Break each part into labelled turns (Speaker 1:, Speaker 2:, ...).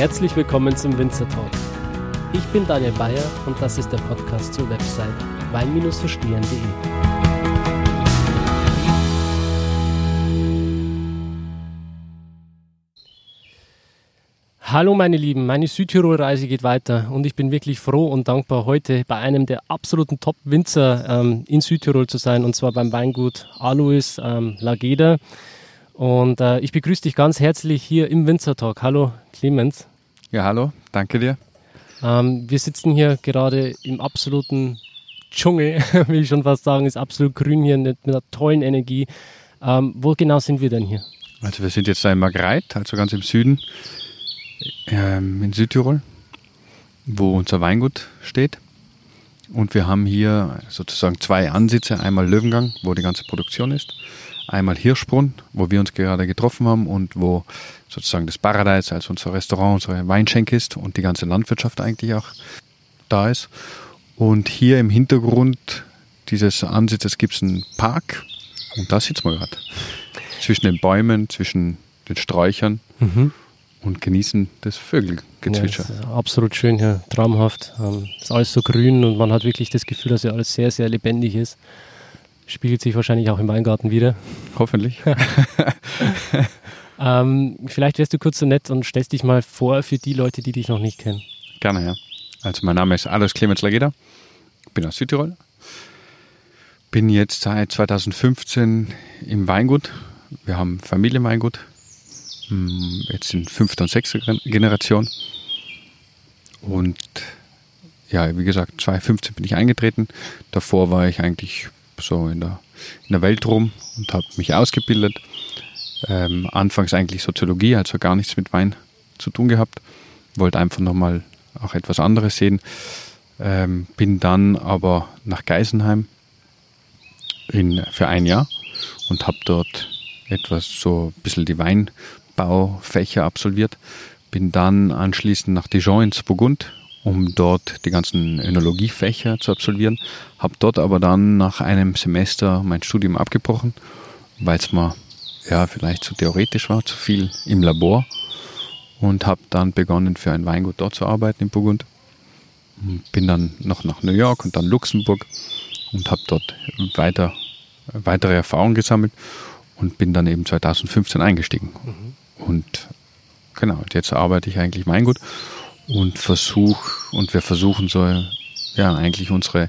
Speaker 1: Herzlich willkommen zum Winzer Talk. Ich bin Daniel Bayer und das ist der Podcast zur Website wein-verstehen.de. Hallo meine Lieben, meine Südtirol-Reise geht weiter und ich bin wirklich froh und dankbar, heute bei einem der absoluten Top-Winzer ähm, in Südtirol zu sein und zwar beim Weingut Alois ähm, Lageda. Und äh, ich begrüße dich ganz herzlich hier im Winzer Talk. Hallo Clemens.
Speaker 2: Ja, hallo, danke dir.
Speaker 1: Ähm, wir sitzen hier gerade im absoluten Dschungel, will ich schon fast sagen, ist absolut grün hier mit, einer tollen Energie. Ähm, wo genau sind wir denn hier?
Speaker 2: Also wir sind jetzt da in Margreit, also ganz im Süden ähm, in Südtirol, wo unser Weingut steht. Und wir haben hier sozusagen zwei Ansitze. Einmal Löwengang, wo die ganze Produktion ist. Einmal Hirschbrunn, wo wir uns gerade getroffen haben und wo sozusagen das Paradise, also unser Restaurant, unsere Weinschenk ist und die ganze Landwirtschaft eigentlich auch da ist. Und hier im Hintergrund dieses Ansitzes gibt es einen Park und da sitzen wir gerade. Zwischen den Bäumen, zwischen den Sträuchern. Mhm und genießen das Vögelgezwitscher.
Speaker 1: Ja, absolut schön hier, traumhaft. Ähm, ist alles so grün und man hat wirklich das Gefühl, dass ja alles sehr, sehr lebendig ist. Spiegelt sich wahrscheinlich auch im Weingarten wieder.
Speaker 2: Hoffentlich.
Speaker 1: ähm, vielleicht wärst du kurz so nett und stellst dich mal vor für die Leute, die dich noch nicht kennen.
Speaker 2: Gerne, ja. Also mein Name ist Alois Clemens Lageda, bin aus Südtirol, bin jetzt seit 2015 im Weingut. Wir haben Familienweingut hm, jetzt in fünfter und sechster Generation. Und ja, wie gesagt, 2015 bin ich eingetreten. Davor war ich eigentlich so in der, in der Welt rum und habe mich ausgebildet. Ähm, anfangs eigentlich Soziologie, also gar nichts mit Wein zu tun gehabt. Wollte einfach nochmal auch etwas anderes sehen. Ähm, bin dann aber nach Geisenheim in, für ein Jahr und habe dort etwas so ein bisschen die Wein, Baufächer absolviert. Bin dann anschließend nach Dijon ins Burgund, um dort die ganzen Önologiefächer zu absolvieren. Habe dort aber dann nach einem Semester mein Studium abgebrochen, weil es mir ja vielleicht zu theoretisch war, zu viel im Labor. Und habe dann begonnen, für ein Weingut dort zu arbeiten in Burgund. Bin dann noch nach New York und dann Luxemburg und habe dort weiter, weitere Erfahrungen gesammelt und bin dann eben 2015 eingestiegen. Mhm. Und genau, jetzt arbeite ich eigentlich mein Gut und versuche, und wir versuchen so, ja, eigentlich unsere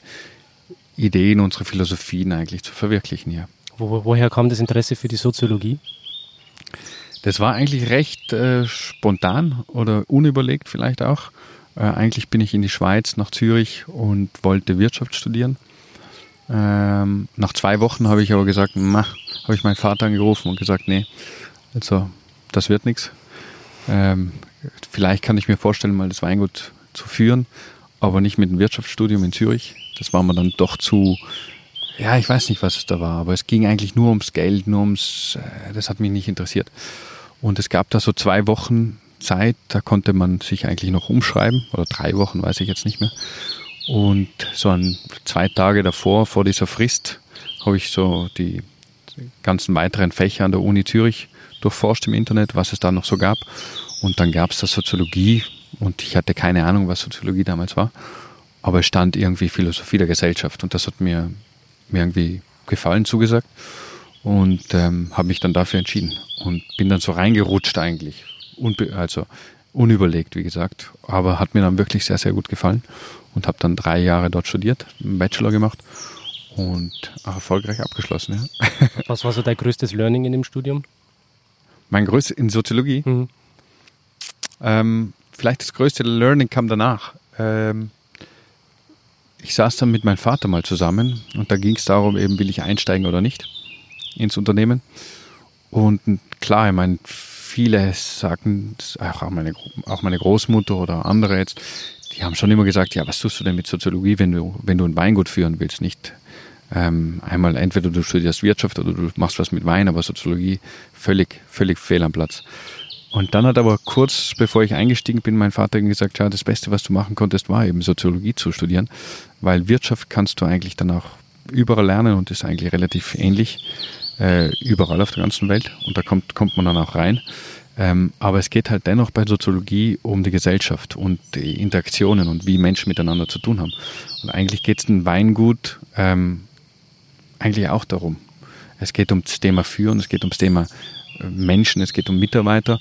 Speaker 2: Ideen, unsere Philosophien eigentlich zu verwirklichen hier.
Speaker 1: Wo, woher kam das Interesse für die Soziologie?
Speaker 2: Das war eigentlich recht äh, spontan oder unüberlegt vielleicht auch. Äh, eigentlich bin ich in die Schweiz nach Zürich und wollte Wirtschaft studieren. Ähm, nach zwei Wochen habe ich aber gesagt, habe ich meinen Vater angerufen und gesagt, nee, also das wird nichts. Ähm, vielleicht kann ich mir vorstellen, mal das Weingut zu führen, aber nicht mit einem Wirtschaftsstudium in Zürich. Das war mir dann doch zu, ja, ich weiß nicht, was es da war, aber es ging eigentlich nur ums Geld, nur ums, äh, das hat mich nicht interessiert. Und es gab da so zwei Wochen Zeit, da konnte man sich eigentlich noch umschreiben, oder drei Wochen, weiß ich jetzt nicht mehr. Und so ein, zwei Tage davor, vor dieser Frist, habe ich so die ganzen weiteren Fächer an der Uni Zürich durchforscht im Internet, was es da noch so gab. Und dann gab es da Soziologie und ich hatte keine Ahnung, was Soziologie damals war. Aber es stand irgendwie Philosophie der Gesellschaft und das hat mir, mir irgendwie gefallen, zugesagt. Und ähm, habe mich dann dafür entschieden und bin dann so reingerutscht eigentlich. Unbe also unüberlegt, wie gesagt. Aber hat mir dann wirklich sehr, sehr gut gefallen und habe dann drei Jahre dort studiert, einen Bachelor gemacht und auch erfolgreich abgeschlossen.
Speaker 1: Ja. Was war so dein größtes Learning in dem Studium?
Speaker 2: Mein größtes in Soziologie. Mhm. Ähm, vielleicht das größte Learning kam danach. Ähm, ich saß dann mit meinem Vater mal zusammen und da ging es darum, eben will ich einsteigen oder nicht ins Unternehmen. Und klar, ich meine, viele sagen, auch meine, auch meine Großmutter oder andere jetzt, die haben schon immer gesagt, ja, was tust du denn mit Soziologie, wenn du, wenn du ein Weingut führen willst, nicht ähm, einmal entweder du studierst Wirtschaft oder du machst was mit Wein, aber Soziologie völlig, völlig fehl am Platz. Und dann hat aber kurz bevor ich eingestiegen bin, mein Vater gesagt, ja, das Beste, was du machen konntest, war eben Soziologie zu studieren, weil Wirtschaft kannst du eigentlich dann auch überall lernen und ist eigentlich relativ ähnlich, äh, überall auf der ganzen Welt und da kommt, kommt man dann auch rein. Ähm, aber es geht halt dennoch bei Soziologie um die Gesellschaft und die Interaktionen und wie Menschen miteinander zu tun haben. Und eigentlich geht es in Weingut ähm, eigentlich auch darum. Es geht um das Thema Führen, es geht um das Thema Menschen, es geht um Mitarbeiter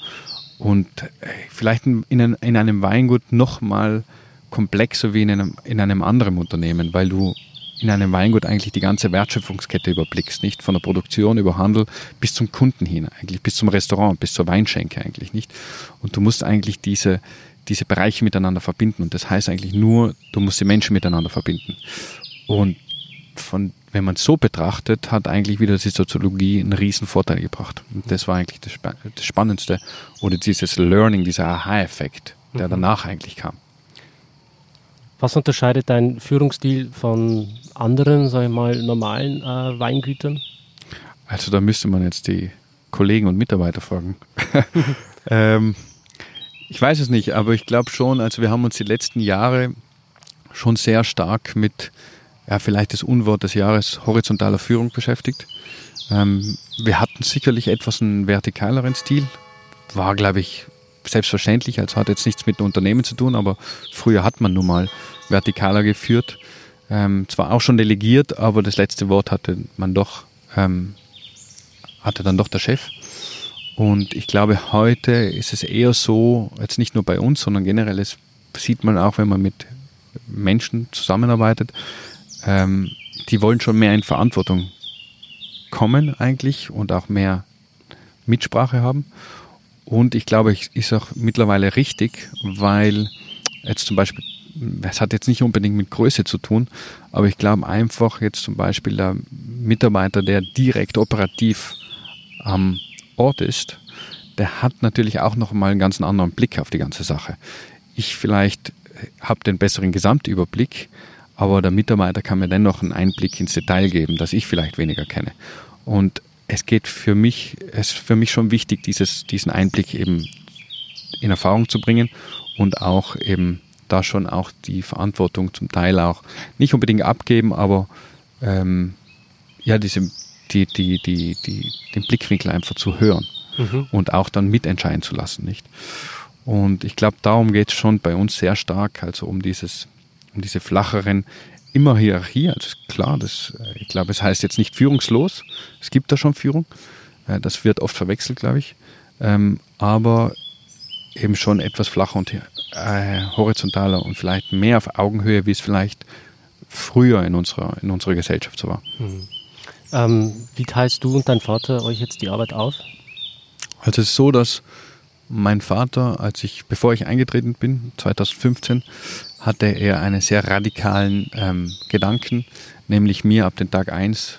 Speaker 2: und äh, vielleicht in, in, in einem Weingut noch mal komplexer wie in einem, in einem anderen Unternehmen, weil du in einem Weingut eigentlich die ganze Wertschöpfungskette überblickst, nicht? Von der Produktion über Handel bis zum Kunden hin, eigentlich bis zum Restaurant, bis zur Weinschenke eigentlich, nicht? Und du musst eigentlich diese, diese Bereiche miteinander verbinden und das heißt eigentlich nur, du musst die Menschen miteinander verbinden. Und von, wenn man es so betrachtet, hat eigentlich wieder die Soziologie einen riesen Vorteil gebracht. Und das war eigentlich das, das Spannendste oder dieses Learning, dieser Aha-Effekt, der mhm. danach eigentlich kam.
Speaker 1: Was unterscheidet dein Führungsstil von anderen, sage ich mal, normalen äh, Weingütern?
Speaker 2: Also da müsste man jetzt die Kollegen und Mitarbeiter fragen. ähm, ich weiß es nicht, aber ich glaube schon, also wir haben uns die letzten Jahre schon sehr stark mit, ja, vielleicht das Unwort des Jahres horizontaler Führung beschäftigt. Ähm, wir hatten sicherlich etwas einen vertikaleren Stil, war, glaube ich, selbstverständlich, also hat jetzt nichts mit Unternehmen zu tun, aber früher hat man nun mal vertikaler geführt. Ähm, zwar auch schon delegiert, aber das letzte Wort hatte man doch, ähm, hatte dann doch der Chef. Und ich glaube, heute ist es eher so, jetzt nicht nur bei uns, sondern generell, es sieht man auch, wenn man mit Menschen zusammenarbeitet, ähm, die wollen schon mehr in Verantwortung kommen eigentlich und auch mehr Mitsprache haben. Und ich glaube, es ist auch mittlerweile richtig, weil jetzt zum Beispiel, es hat jetzt nicht unbedingt mit Größe zu tun, aber ich glaube einfach jetzt zum Beispiel der Mitarbeiter, der direkt operativ am Ort ist, der hat natürlich auch noch mal einen ganz anderen Blick auf die ganze Sache. Ich vielleicht habe den besseren Gesamtüberblick, aber der Mitarbeiter kann mir dennoch einen Einblick ins Detail geben, das ich vielleicht weniger kenne. Und es geht für mich, es ist für mich schon wichtig, dieses, diesen Einblick eben in Erfahrung zu bringen und auch eben da schon auch die Verantwortung zum Teil auch nicht unbedingt abgeben, aber ähm, ja, diese, die, die, die, die, den Blickwinkel einfach zu hören mhm. und auch dann mitentscheiden zu lassen, nicht? Und ich glaube, darum geht es schon bei uns sehr stark, also um dieses, um diese flacheren immer Hierarchie, also klar, das, äh, ich glaube, es heißt jetzt nicht führungslos, es gibt da schon Führung, äh, das wird oft verwechselt, glaube ich, ähm, aber eben schon etwas flacher und äh, horizontaler und vielleicht mehr auf Augenhöhe, wie es vielleicht früher in unserer, in unserer Gesellschaft so war.
Speaker 1: Mhm. Ähm, wie teilst du und dein Vater euch jetzt die Arbeit auf?
Speaker 2: Also es ist so, dass mein Vater, als ich, bevor ich eingetreten bin, 2015, hatte er einen sehr radikalen ähm, Gedanken, nämlich mir ab dem Tag 1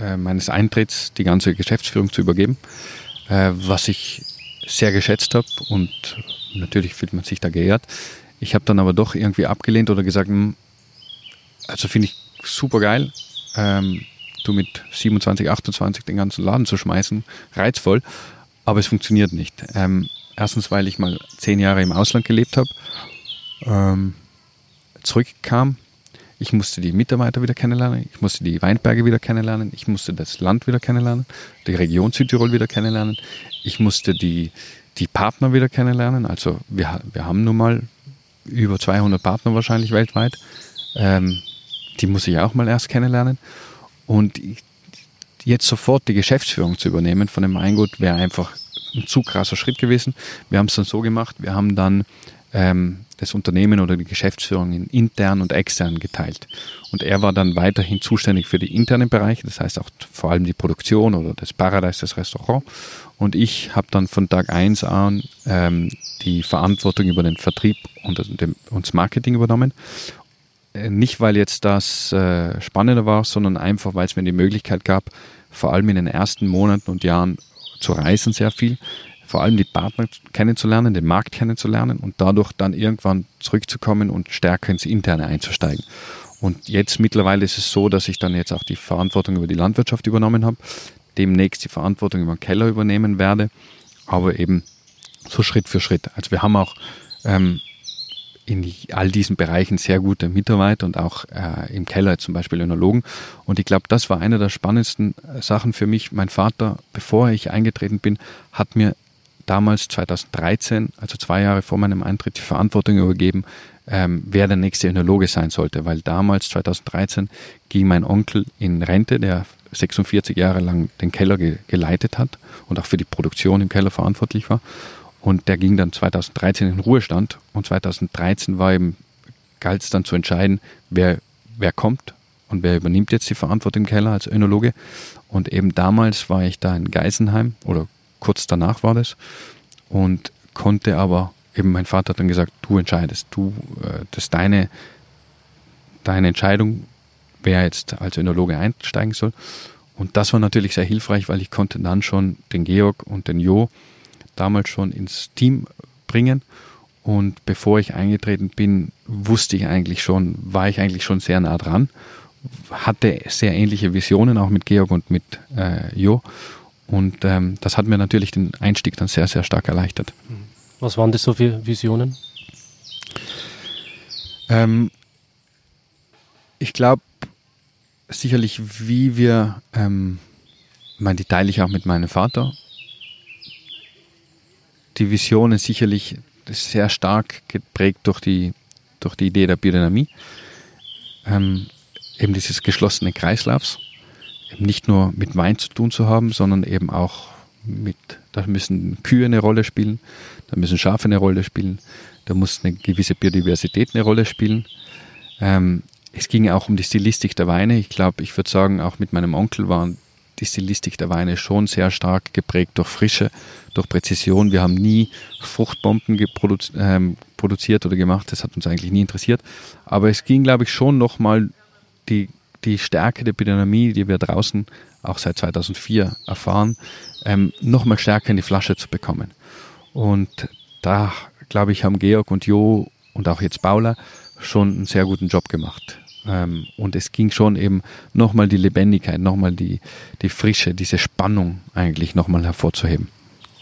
Speaker 2: äh, meines Eintritts die ganze Geschäftsführung zu übergeben, äh, was ich sehr geschätzt habe und natürlich fühlt man sich da geehrt. Ich habe dann aber doch irgendwie abgelehnt oder gesagt, hm, also finde ich super geil, ähm, du mit 27, 28 den ganzen Laden zu schmeißen, reizvoll, aber es funktioniert nicht. Ähm, erstens, weil ich mal zehn Jahre im Ausland gelebt habe. Ähm, zurückkam, ich musste die Mitarbeiter wieder kennenlernen, ich musste die Weinberge wieder kennenlernen, ich musste das Land wieder kennenlernen, die Region Südtirol wieder kennenlernen, ich musste die, die Partner wieder kennenlernen. Also wir, wir haben nun mal über 200 Partner wahrscheinlich weltweit. Ähm, die muss ich auch mal erst kennenlernen. Und jetzt sofort die Geschäftsführung zu übernehmen von dem Weingut wäre einfach ein zu krasser Schritt gewesen. Wir haben es dann so gemacht, wir haben dann ähm, das Unternehmen oder die Geschäftsführung in intern und extern geteilt. Und er war dann weiterhin zuständig für die internen Bereiche, das heißt auch vor allem die Produktion oder das Paradise, das Restaurant. Und ich habe dann von Tag eins an ähm, die Verantwortung über den Vertrieb und, dem, und das Marketing übernommen. Äh, nicht, weil jetzt das äh, spannender war, sondern einfach, weil es mir die Möglichkeit gab, vor allem in den ersten Monaten und Jahren zu reisen sehr viel, vor allem die Partner kennenzulernen, den Markt kennenzulernen und dadurch dann irgendwann zurückzukommen und stärker ins Interne einzusteigen. Und jetzt mittlerweile ist es so, dass ich dann jetzt auch die Verantwortung über die Landwirtschaft übernommen habe, demnächst die Verantwortung über den Keller übernehmen werde, aber eben so Schritt für Schritt. Also wir haben auch ähm, in all diesen Bereichen sehr gute Mitarbeiter und auch äh, im Keller zum Beispiel Önologen. Und ich glaube, das war eine der spannendsten Sachen für mich. Mein Vater, bevor ich eingetreten bin, hat mir damals 2013, also zwei Jahre vor meinem Eintritt, die Verantwortung übergeben, ähm, wer der nächste Önologe sein sollte, weil damals 2013 ging mein Onkel in Rente, der 46 Jahre lang den Keller ge geleitet hat und auch für die Produktion im Keller verantwortlich war. Und der ging dann 2013 in Ruhestand und 2013 war eben, galt es dann zu entscheiden, wer, wer kommt und wer übernimmt jetzt die Verantwortung im Keller als Önologe. Und eben damals war ich da in Geisenheim oder kurz danach war das und konnte aber, eben mein Vater hat dann gesagt, du entscheidest, du, äh, das ist deine, deine Entscheidung, wer jetzt als Önologe einsteigen soll. Und das war natürlich sehr hilfreich, weil ich konnte dann schon den Georg und den Jo damals schon ins Team bringen. Und bevor ich eingetreten bin, wusste ich eigentlich schon, war ich eigentlich schon sehr nah dran, hatte sehr ähnliche Visionen auch mit Georg und mit äh, Jo. Und ähm, das hat mir natürlich den Einstieg dann sehr, sehr stark erleichtert.
Speaker 1: Was waren das so für Visionen?
Speaker 2: Ähm, ich glaube, sicherlich, wie wir, ähm, meine, die teile ich auch mit meinem Vater. Die Vision ist sicherlich sehr stark geprägt durch die, durch die Idee der Biodynamie. Ähm, eben dieses geschlossene Kreislaufs. Eben nicht nur mit Wein zu tun zu haben, sondern eben auch mit, da müssen Kühe eine Rolle spielen, da müssen Schafe eine Rolle spielen, da muss eine gewisse Biodiversität eine Rolle spielen. Ähm, es ging auch um die Stilistik der Weine. Ich glaube, ich würde sagen, auch mit meinem Onkel waren die Stilistik der Weine schon sehr stark geprägt durch Frische, durch Präzision. Wir haben nie Fruchtbomben ähm, produziert oder gemacht. Das hat uns eigentlich nie interessiert. Aber es ging, glaube ich, schon nochmal die, die Stärke der Biodynamie, die wir draußen auch seit 2004 erfahren, ähm, nochmal stärker in die Flasche zu bekommen. Und da, glaube ich, haben Georg und Jo und auch jetzt Paula schon einen sehr guten Job gemacht. Ähm, und es ging schon eben nochmal die Lebendigkeit, nochmal die, die Frische, diese Spannung eigentlich nochmal hervorzuheben.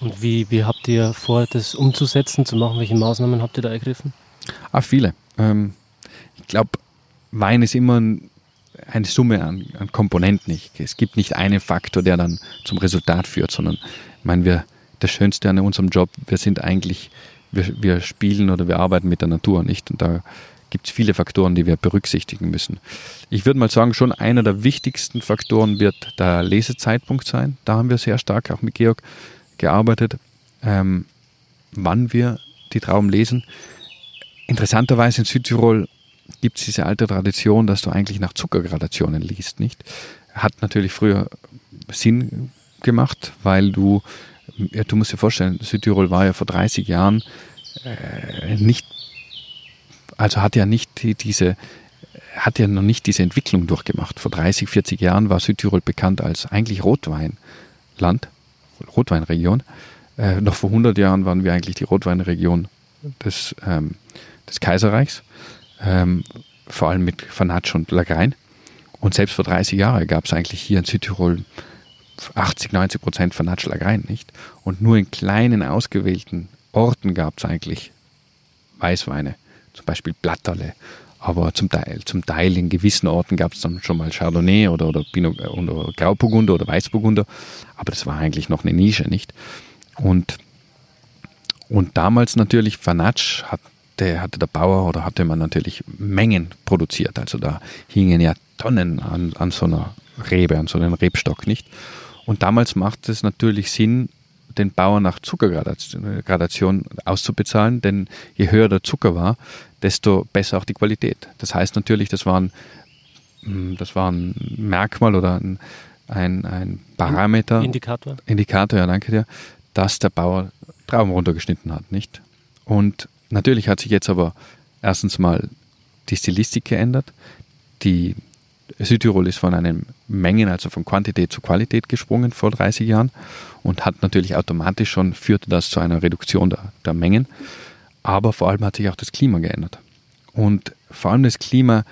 Speaker 1: Und wie, wie habt ihr vor, das umzusetzen, zu machen? Welche Maßnahmen habt ihr da ergriffen?
Speaker 2: Ah, viele. Ähm, ich glaube, Wein ist immer ein, eine Summe an, an, Komponenten. Es gibt nicht einen Faktor, der dann zum Resultat führt, sondern ich meine, wir, das Schönste an unserem Job, wir sind eigentlich, wir, wir spielen oder wir arbeiten mit der Natur, nicht? Und da gibt es viele Faktoren, die wir berücksichtigen müssen. Ich würde mal sagen, schon einer der wichtigsten Faktoren wird der Lesezeitpunkt sein. Da haben wir sehr stark auch mit Georg gearbeitet, ähm, wann wir die Trauben lesen. Interessanterweise in Südtirol gibt es diese alte Tradition, dass du eigentlich nach Zuckergradationen liest, nicht? Hat natürlich früher Sinn gemacht, weil du, ja, du musst dir vorstellen, Südtirol war ja vor 30 Jahren äh, nicht also hat ja nicht diese, hat ja noch nicht diese Entwicklung durchgemacht. Vor 30, 40 Jahren war Südtirol bekannt als eigentlich Rotweinland, Rotweinregion. Äh, noch vor 100 Jahren waren wir eigentlich die Rotweinregion des, ähm, des Kaiserreichs, ähm, vor allem mit Fanatsch und Lagrein. Und selbst vor 30 Jahren gab es eigentlich hier in Südtirol 80, 90 Prozent Fanatsch Lagrein, nicht? Und nur in kleinen ausgewählten Orten gab es eigentlich Weißweine zum Beispiel Blatterle. Aber zum Teil, zum Teil in gewissen Orten gab es dann schon mal Chardonnay oder, oder, Pinot, oder Grauburgunder oder Weißburgunder. Aber das war eigentlich noch eine Nische, nicht? Und, und damals natürlich, Fanatsch hatte, hatte der Bauer oder hatte man natürlich Mengen produziert. Also da hingen ja Tonnen an, an so einer Rebe, an so einem Rebstock, nicht? Und damals macht es natürlich Sinn, den Bauern nach Zuckergradation auszubezahlen, denn je höher der Zucker war, desto besser auch die Qualität. Das heißt natürlich, das war ein, hm, das war ein Merkmal oder ein, ein, ein Parameter.
Speaker 1: Indikator.
Speaker 2: Indikator, ja, danke dir, dass der Bauer Trauben runtergeschnitten hat, nicht? Und natürlich hat sich jetzt aber erstens mal die Stilistik geändert. Die Südtirol ist von einem Mengen, also von Quantität zu Qualität gesprungen vor 30 Jahren und hat natürlich automatisch schon, führte das zu einer Reduktion der, der Mengen. Aber vor allem hat sich auch das Klima geändert. Und vor allem das Klima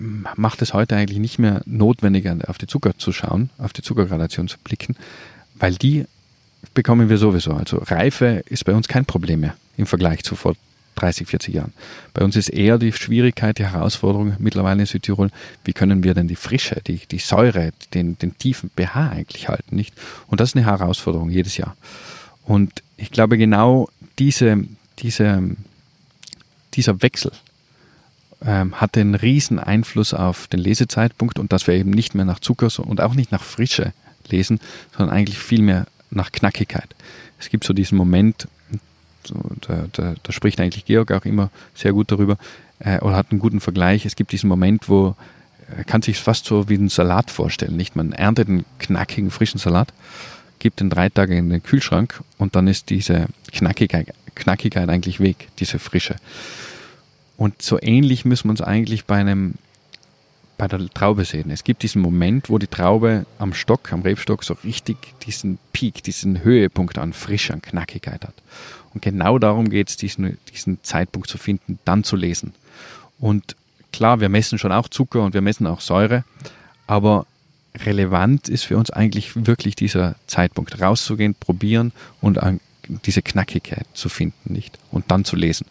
Speaker 2: ähm, macht es heute eigentlich nicht mehr notwendig, auf die Zucker zu schauen, auf die Zuckergradation zu blicken, weil die bekommen wir sowieso. Also Reife ist bei uns kein Problem mehr im Vergleich zu vor 30, 40 Jahren. Bei uns ist eher die Schwierigkeit, die Herausforderung mittlerweile in Südtirol, wie können wir denn die Frische, die, die Säure, den, den tiefen pH eigentlich halten, nicht? Und das ist eine Herausforderung jedes Jahr. Und ich glaube, genau diese, diese, dieser Wechsel ähm, hatte einen riesen Einfluss auf den Lesezeitpunkt und dass wir eben nicht mehr nach Zucker und auch nicht nach Frische lesen, sondern eigentlich viel mehr nach Knackigkeit. Es gibt so diesen Moment, da, da, da spricht eigentlich Georg auch immer sehr gut darüber, äh, oder hat einen guten Vergleich. Es gibt diesen Moment, wo er äh, kann sich fast so wie einen Salat vorstellen. Nicht? Man erntet einen knackigen, frischen Salat, gibt den drei Tage in den Kühlschrank und dann ist diese Knackigkeit, Knackigkeit eigentlich weg, diese Frische. Und so ähnlich müssen wir uns eigentlich bei einem bei der Traube sehen. Es gibt diesen Moment, wo die Traube am Stock, am Rebstock so richtig diesen Peak, diesen Höhepunkt an Frische, an Knackigkeit hat. Und genau darum geht es, diesen, diesen Zeitpunkt zu finden, dann zu lesen. Und klar, wir messen schon auch Zucker und wir messen auch Säure, aber relevant ist für uns eigentlich wirklich dieser Zeitpunkt, rauszugehen, probieren und diese Knackigkeit zu finden, nicht? Und dann zu lesen.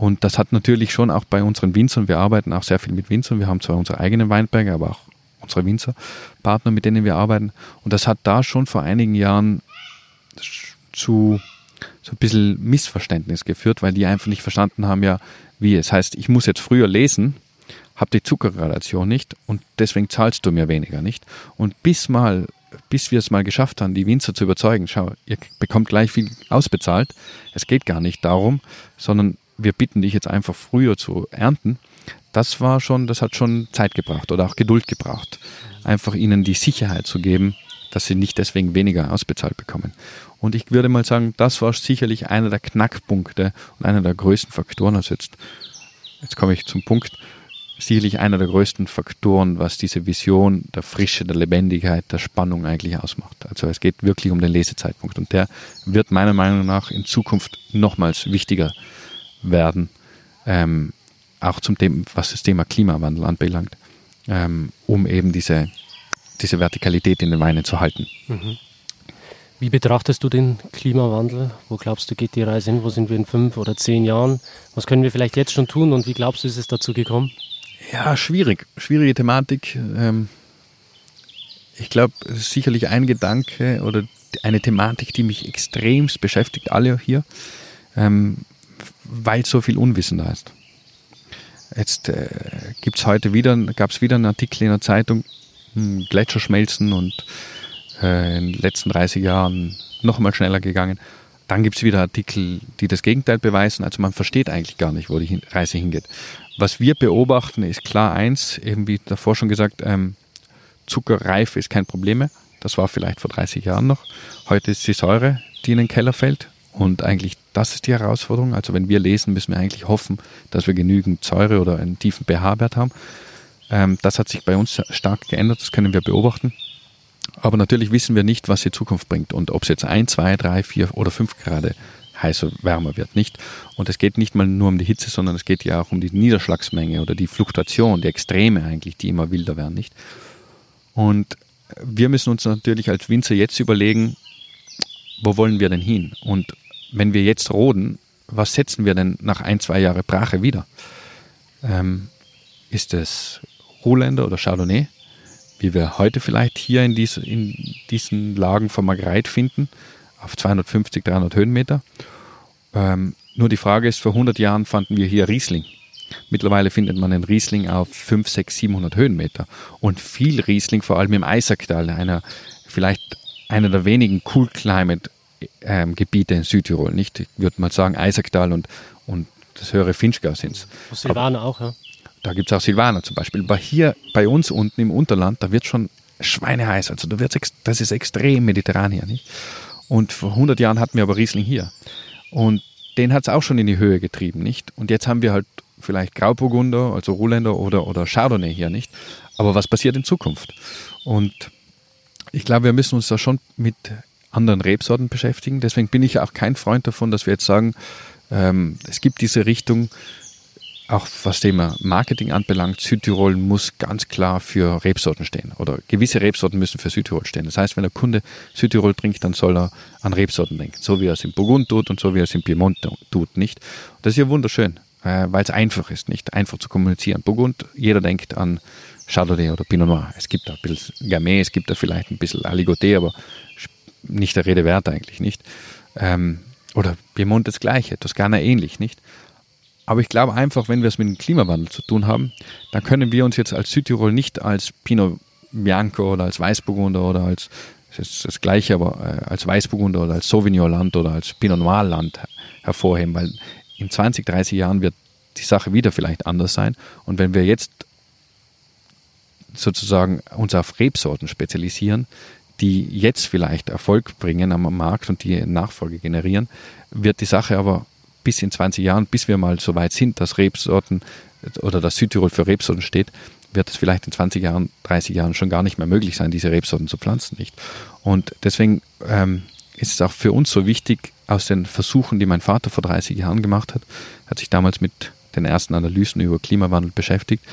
Speaker 2: Und das hat natürlich schon auch bei unseren Winzern, wir arbeiten auch sehr viel mit Winzern, wir haben zwar unsere eigenen Weinberge, aber auch unsere Winzerpartner, mit denen wir arbeiten. Und das hat da schon vor einigen Jahren zu so ein bisschen Missverständnis geführt, weil die einfach nicht verstanden haben, ja, wie. Es heißt, ich muss jetzt früher lesen, habe die Zuckerrelation nicht und deswegen zahlst du mir weniger, nicht? Und bis mal, bis wir es mal geschafft haben, die Winzer zu überzeugen, schau, ihr bekommt gleich viel ausbezahlt. Es geht gar nicht darum, sondern wir bitten dich jetzt einfach früher zu ernten, das war schon, das hat schon Zeit gebraucht oder auch Geduld gebraucht. Einfach ihnen die Sicherheit zu geben, dass sie nicht deswegen weniger ausbezahlt bekommen. Und ich würde mal sagen, das war sicherlich einer der Knackpunkte und einer der größten Faktoren. Also jetzt, jetzt komme ich zum Punkt. Sicherlich einer der größten Faktoren, was diese Vision der Frische, der Lebendigkeit, der Spannung eigentlich ausmacht. Also es geht wirklich um den Lesezeitpunkt und der wird meiner Meinung nach in Zukunft nochmals wichtiger werden, ähm, auch zum Thema, was das Thema Klimawandel anbelangt, ähm, um eben diese, diese Vertikalität in den Weinen zu halten. Mhm.
Speaker 1: Wie betrachtest du den Klimawandel? Wo glaubst du, geht die Reise hin? Wo sind wir in fünf oder zehn Jahren? Was können wir vielleicht jetzt schon tun und wie glaubst du, ist es dazu gekommen?
Speaker 2: Ja, schwierig. Schwierige Thematik. Ähm, ich glaube, sicherlich ein Gedanke oder eine Thematik, die mich extremst beschäftigt, alle hier. Weil so viel Unwissen da ist. Jetzt äh, es heute wieder, gab es wieder einen Artikel in der Zeitung, hm, Gletscher schmelzen und äh, in den letzten 30 Jahren noch mal schneller gegangen. Dann gibt es wieder Artikel, die das Gegenteil beweisen. Also man versteht eigentlich gar nicht, wo die Reise hingeht. Was wir beobachten, ist klar eins, eben wie davor schon gesagt, ähm, Zuckerreife ist kein Problem mehr. Das war vielleicht vor 30 Jahren noch. Heute ist die Säure, die in den Keller fällt. Und eigentlich das ist die Herausforderung. Also wenn wir lesen, müssen wir eigentlich hoffen, dass wir genügend Säure oder einen tiefen pH-Wert haben. Ähm, das hat sich bei uns stark geändert, das können wir beobachten. Aber natürlich wissen wir nicht, was die Zukunft bringt und ob es jetzt ein, zwei, drei, vier oder fünf Grad heißer, wärmer wird, nicht? Und es geht nicht mal nur um die Hitze, sondern es geht ja auch um die Niederschlagsmenge oder die Fluktuation, die Extreme eigentlich, die immer wilder werden, nicht? Und wir müssen uns natürlich als Winzer jetzt überlegen, wo wollen wir denn hin? Und wenn wir jetzt roden, was setzen wir denn nach ein, zwei Jahre Brache wieder? Ähm, ist es Ruhländer oder Chardonnay, wie wir heute vielleicht hier in, diese, in diesen Lagen von Margreit finden, auf 250, 300 Höhenmeter? Ähm, nur die Frage ist, vor 100 Jahren fanden wir hier Riesling. Mittlerweile findet man den Riesling auf 5, 6, 700 Höhenmeter. Und viel Riesling, vor allem im Eisacktal, einer vielleicht einer der wenigen Cool Climate ähm, Gebiete in Südtirol, nicht? Ich würde mal sagen Eisacktal und, und das höhere Finchgau sind es.
Speaker 1: Silvaner auch, ja.
Speaker 2: Da gibt es auch Silvaner zum Beispiel. Aber hier bei uns unten im Unterland, da wird schon schweineheiß. Also da wird's, das ist extrem mediterran hier, nicht? Und vor 100 Jahren hatten wir aber Riesling hier. Und den hat es auch schon in die Höhe getrieben, nicht? Und jetzt haben wir halt vielleicht Grauburgunder, also Ruhländer oder, oder Chardonnay hier, nicht? Aber was passiert in Zukunft? Und ich glaube, wir müssen uns da schon mit anderen Rebsorten beschäftigen. Deswegen bin ich auch kein Freund davon, dass wir jetzt sagen, ähm, es gibt diese Richtung, auch was Thema Marketing anbelangt, Südtirol muss ganz klar für Rebsorten stehen oder gewisse Rebsorten müssen für Südtirol stehen. Das heißt, wenn der Kunde Südtirol trinkt, dann soll er an Rebsorten denken, so wie er es in Burgund tut und so wie er es in Piemont tut, nicht? Das ist ja wunderschön, äh, weil es einfach ist, nicht einfach zu kommunizieren. Burgund, jeder denkt an Chardonnay oder Pinot Noir. Es gibt da ein bisschen Gamay, es gibt da vielleicht ein bisschen Aligoté, aber nicht der Rede wert eigentlich, nicht? Ähm, oder Piemont das Gleiche, Toskana ähnlich, nicht? Aber ich glaube einfach, wenn wir es mit dem Klimawandel zu tun haben, dann können wir uns jetzt als Südtirol nicht als Pinot Bianco oder als Weißburgunder oder als das ist das Gleiche, aber äh, als Weißburgunder oder als Sauvignon-Land oder als Pinot Noir-Land hervorheben, weil in 20, 30 Jahren wird die Sache wieder vielleicht anders sein. Und wenn wir jetzt sozusagen uns auf Rebsorten spezialisieren, die jetzt vielleicht Erfolg bringen am Markt und die Nachfolge generieren, wird die Sache aber bis in 20 Jahren, bis wir mal so weit sind, dass Rebsorten oder dass Südtirol für Rebsorten steht, wird es vielleicht in 20 Jahren, 30 Jahren schon gar nicht mehr möglich sein, diese Rebsorten zu pflanzen, nicht? Und deswegen ähm, ist es auch für uns so wichtig, aus den Versuchen, die mein Vater vor 30 Jahren gemacht hat, hat sich damals mit den ersten Analysen über Klimawandel beschäftigt.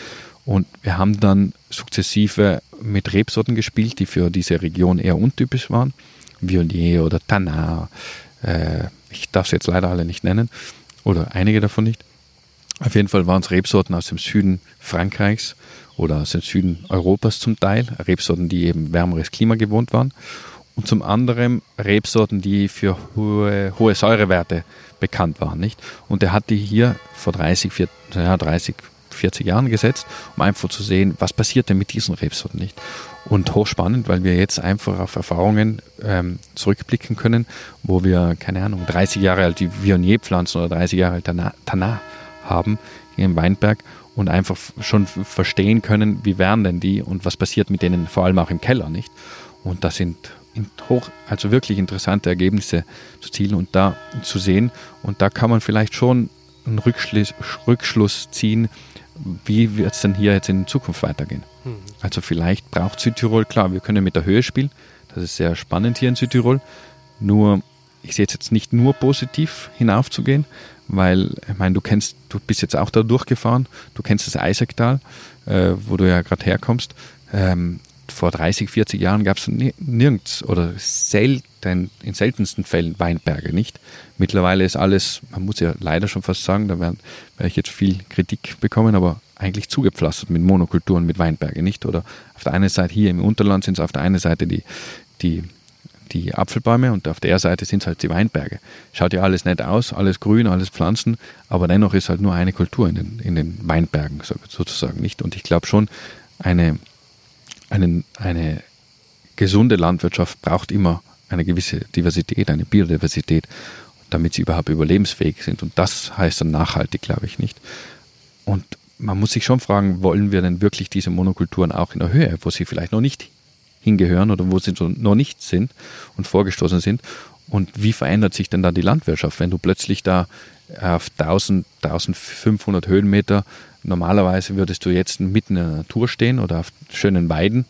Speaker 2: Und wir haben dann sukzessive mit Rebsorten gespielt, die für diese Region eher untypisch waren. Viognier oder Tanat. Äh, ich darf es jetzt leider alle nicht nennen. Oder einige davon nicht. Auf jeden Fall waren es Rebsorten aus dem Süden Frankreichs oder aus dem Süden Europas zum Teil. Rebsorten, die eben wärmeres Klima gewohnt waren und zum anderen Rebsorten, die für hohe, hohe Säurewerte bekannt waren. Nicht? Und er hat die hier vor 30, 40, ja, 30, 40 Jahren gesetzt, um einfach zu sehen, was passiert denn mit diesen Rebsorten nicht. Und hochspannend, weil wir jetzt einfach auf Erfahrungen ähm, zurückblicken können, wo wir, keine Ahnung, 30 Jahre alt die Viognier pflanzen oder 30 Jahre alt Tanat haben hier im Weinberg und einfach schon verstehen können, wie wären denn die und was passiert mit denen, vor allem auch im Keller, nicht? Und das sind hoch, also wirklich interessante Ergebnisse zu zielen und da zu sehen. Und da kann man vielleicht schon einen Rückschluss, Rückschluss ziehen, wie wird es denn hier jetzt in Zukunft weitergehen. Mhm. Also vielleicht braucht Südtirol, klar, wir können mit der Höhe spielen. Das ist sehr spannend hier in Südtirol. Nur, ich sehe es jetzt nicht nur positiv hinaufzugehen, weil, ich meine, du kennst, du bist jetzt auch da durchgefahren, du kennst das Eisacktal, äh, wo du ja gerade herkommst. Ähm, vor 30, 40 Jahren gab es nirgends oder selten, in seltensten Fällen Weinberge nicht. Mittlerweile ist alles, man muss ja leider schon fast sagen, da werde werd ich jetzt viel Kritik bekommen, aber eigentlich zugepflastert mit Monokulturen, mit Weinberge nicht. Oder auf der einen Seite hier im Unterland sind es auf der einen Seite die, die, die Apfelbäume und auf der Seite sind es halt die Weinberge. Schaut ja alles nett aus, alles grün, alles Pflanzen, aber dennoch ist halt nur eine Kultur in den, in den Weinbergen sozusagen nicht. Und ich glaube schon, eine einen, eine gesunde Landwirtschaft braucht immer eine gewisse Diversität, eine Biodiversität, damit sie überhaupt überlebensfähig sind. Und das heißt dann nachhaltig, glaube ich nicht. Und man muss sich schon fragen, wollen wir denn wirklich diese Monokulturen auch in der Höhe, wo sie vielleicht noch nicht hingehören oder wo sie noch nicht sind und vorgestoßen sind? Und wie verändert sich denn da die Landwirtschaft, wenn du plötzlich da auf 1000, 1500 Höhenmeter Normalerweise würdest du jetzt mitten in der Natur stehen oder auf schönen Weiden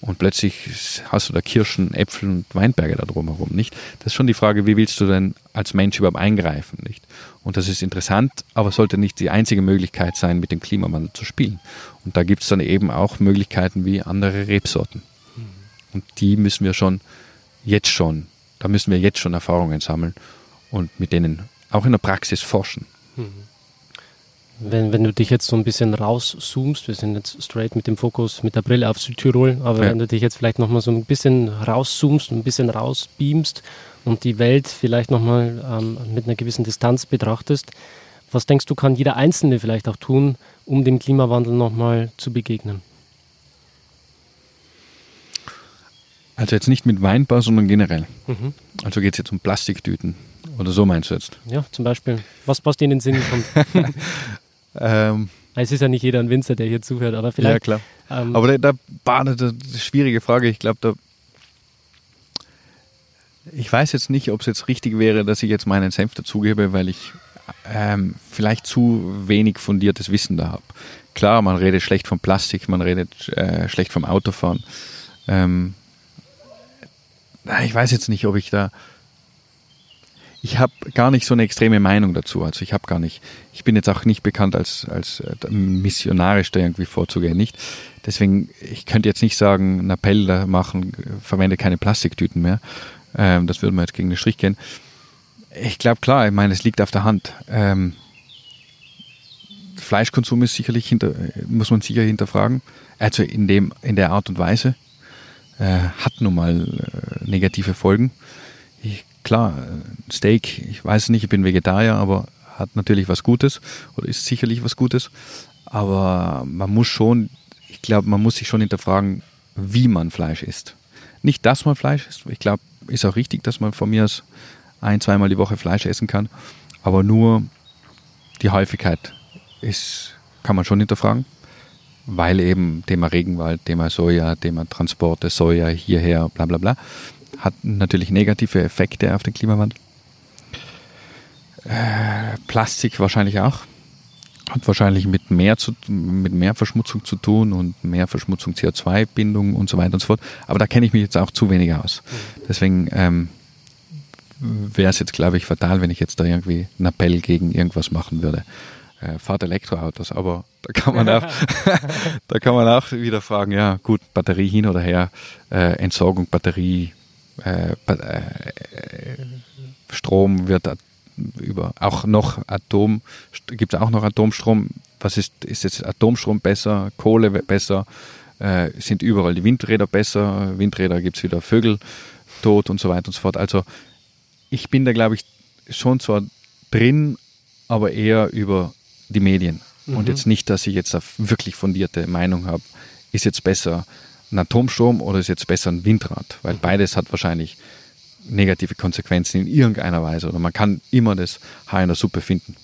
Speaker 2: und plötzlich hast du da Kirschen, Äpfel und Weinberge da drumherum, nicht? Das ist schon die Frage, wie willst du denn als Mensch überhaupt eingreifen, nicht? Und das ist interessant, aber sollte nicht die einzige Möglichkeit sein, mit dem Klimawandel zu spielen. Und da gibt es dann eben auch Möglichkeiten wie andere Rebsorten. Und die müssen wir schon jetzt schon, da müssen wir jetzt schon Erfahrungen sammeln und mit denen auch in der Praxis forschen. Mhm.
Speaker 1: Wenn, wenn du dich jetzt so ein bisschen rauszoomst, wir sind jetzt straight mit dem Fokus, mit der Brille auf Südtirol, aber ja. wenn du dich jetzt vielleicht nochmal so ein bisschen rauszoomst, ein bisschen rausbeamst und die Welt vielleicht nochmal ähm, mit einer gewissen Distanz betrachtest, was denkst du, kann jeder Einzelne vielleicht auch tun, um dem Klimawandel nochmal zu begegnen?
Speaker 2: Also jetzt nicht mit Weinbau, sondern generell. Mhm. Also geht es jetzt um Plastiktüten. Oder so meinst du jetzt?
Speaker 1: Ja, zum Beispiel. Was, was dir in den Sinn kommt. Ähm, es ist ja nicht jeder ein Winzer, der hier zuhört, aber vielleicht.
Speaker 2: Ja, klar. Ähm, aber da, da eine, eine schwierige Frage. Ich glaube, da. Ich weiß jetzt nicht, ob es jetzt richtig wäre, dass ich jetzt meinen Senf dazugebe, weil ich ähm, vielleicht zu wenig fundiertes Wissen da habe. Klar, man redet schlecht vom Plastik, man redet äh, schlecht vom Autofahren. Ähm, ich weiß jetzt nicht, ob ich da ich habe gar nicht so eine extreme Meinung dazu. Also ich habe gar nicht, ich bin jetzt auch nicht bekannt als, als äh, missionarisch da irgendwie vorzugehen, nicht. Deswegen, ich könnte jetzt nicht sagen, einen Appell da machen, verwende keine Plastiktüten mehr. Ähm, das würde mir jetzt gegen den Strich gehen. Ich glaube, klar, ich meine, es liegt auf der Hand. Ähm, Fleischkonsum ist sicherlich hinter, muss man sicher hinterfragen. Also in dem, in der Art und Weise. Äh, hat nun mal äh, negative Folgen. Ich klar, Steak, ich weiß nicht, ich bin Vegetarier, aber hat natürlich was Gutes oder ist sicherlich was Gutes. Aber man muss schon, ich glaube, man muss sich schon hinterfragen, wie man Fleisch isst. Nicht, dass man Fleisch isst. Ich glaube, ist auch richtig, dass man von mir aus ein, zweimal die Woche Fleisch essen kann. Aber nur die Häufigkeit ist, kann man schon hinterfragen. Weil eben Thema Regenwald, Thema Soja, Thema Transporte, Soja hierher, bla bla bla, hat natürlich negative Effekte auf den Klimawandel. Äh, Plastik wahrscheinlich auch. Hat wahrscheinlich mit mehr, zu, mit mehr Verschmutzung zu tun und mehr Verschmutzung, CO2-Bindung und so weiter und so fort. Aber da kenne ich mich jetzt auch zu wenig aus. Mhm. Deswegen ähm, wäre es jetzt, glaube ich, fatal, wenn ich jetzt da irgendwie einen Appell gegen irgendwas machen würde. Äh, fahrt Elektroautos, aber da kann man auch, da kann man auch wieder fragen, ja gut, Batterie hin oder her, äh, Entsorgung, Batterie, äh, äh Strom wird über auch noch Atom, gibt es auch noch Atomstrom. Was ist, ist jetzt Atomstrom besser, Kohle besser? Äh, sind überall die Windräder besser? Windräder gibt es wieder Vögel tot und so weiter und so fort. Also ich bin da, glaube ich, schon zwar drin, aber eher über die Medien. Mhm. Und jetzt nicht, dass ich jetzt eine wirklich fundierte Meinung habe, ist jetzt besser ein Atomstrom oder ist jetzt besser ein Windrad? Weil beides hat wahrscheinlich negative Konsequenzen in irgendeiner Weise oder man kann immer das Haar in der Suppe finden.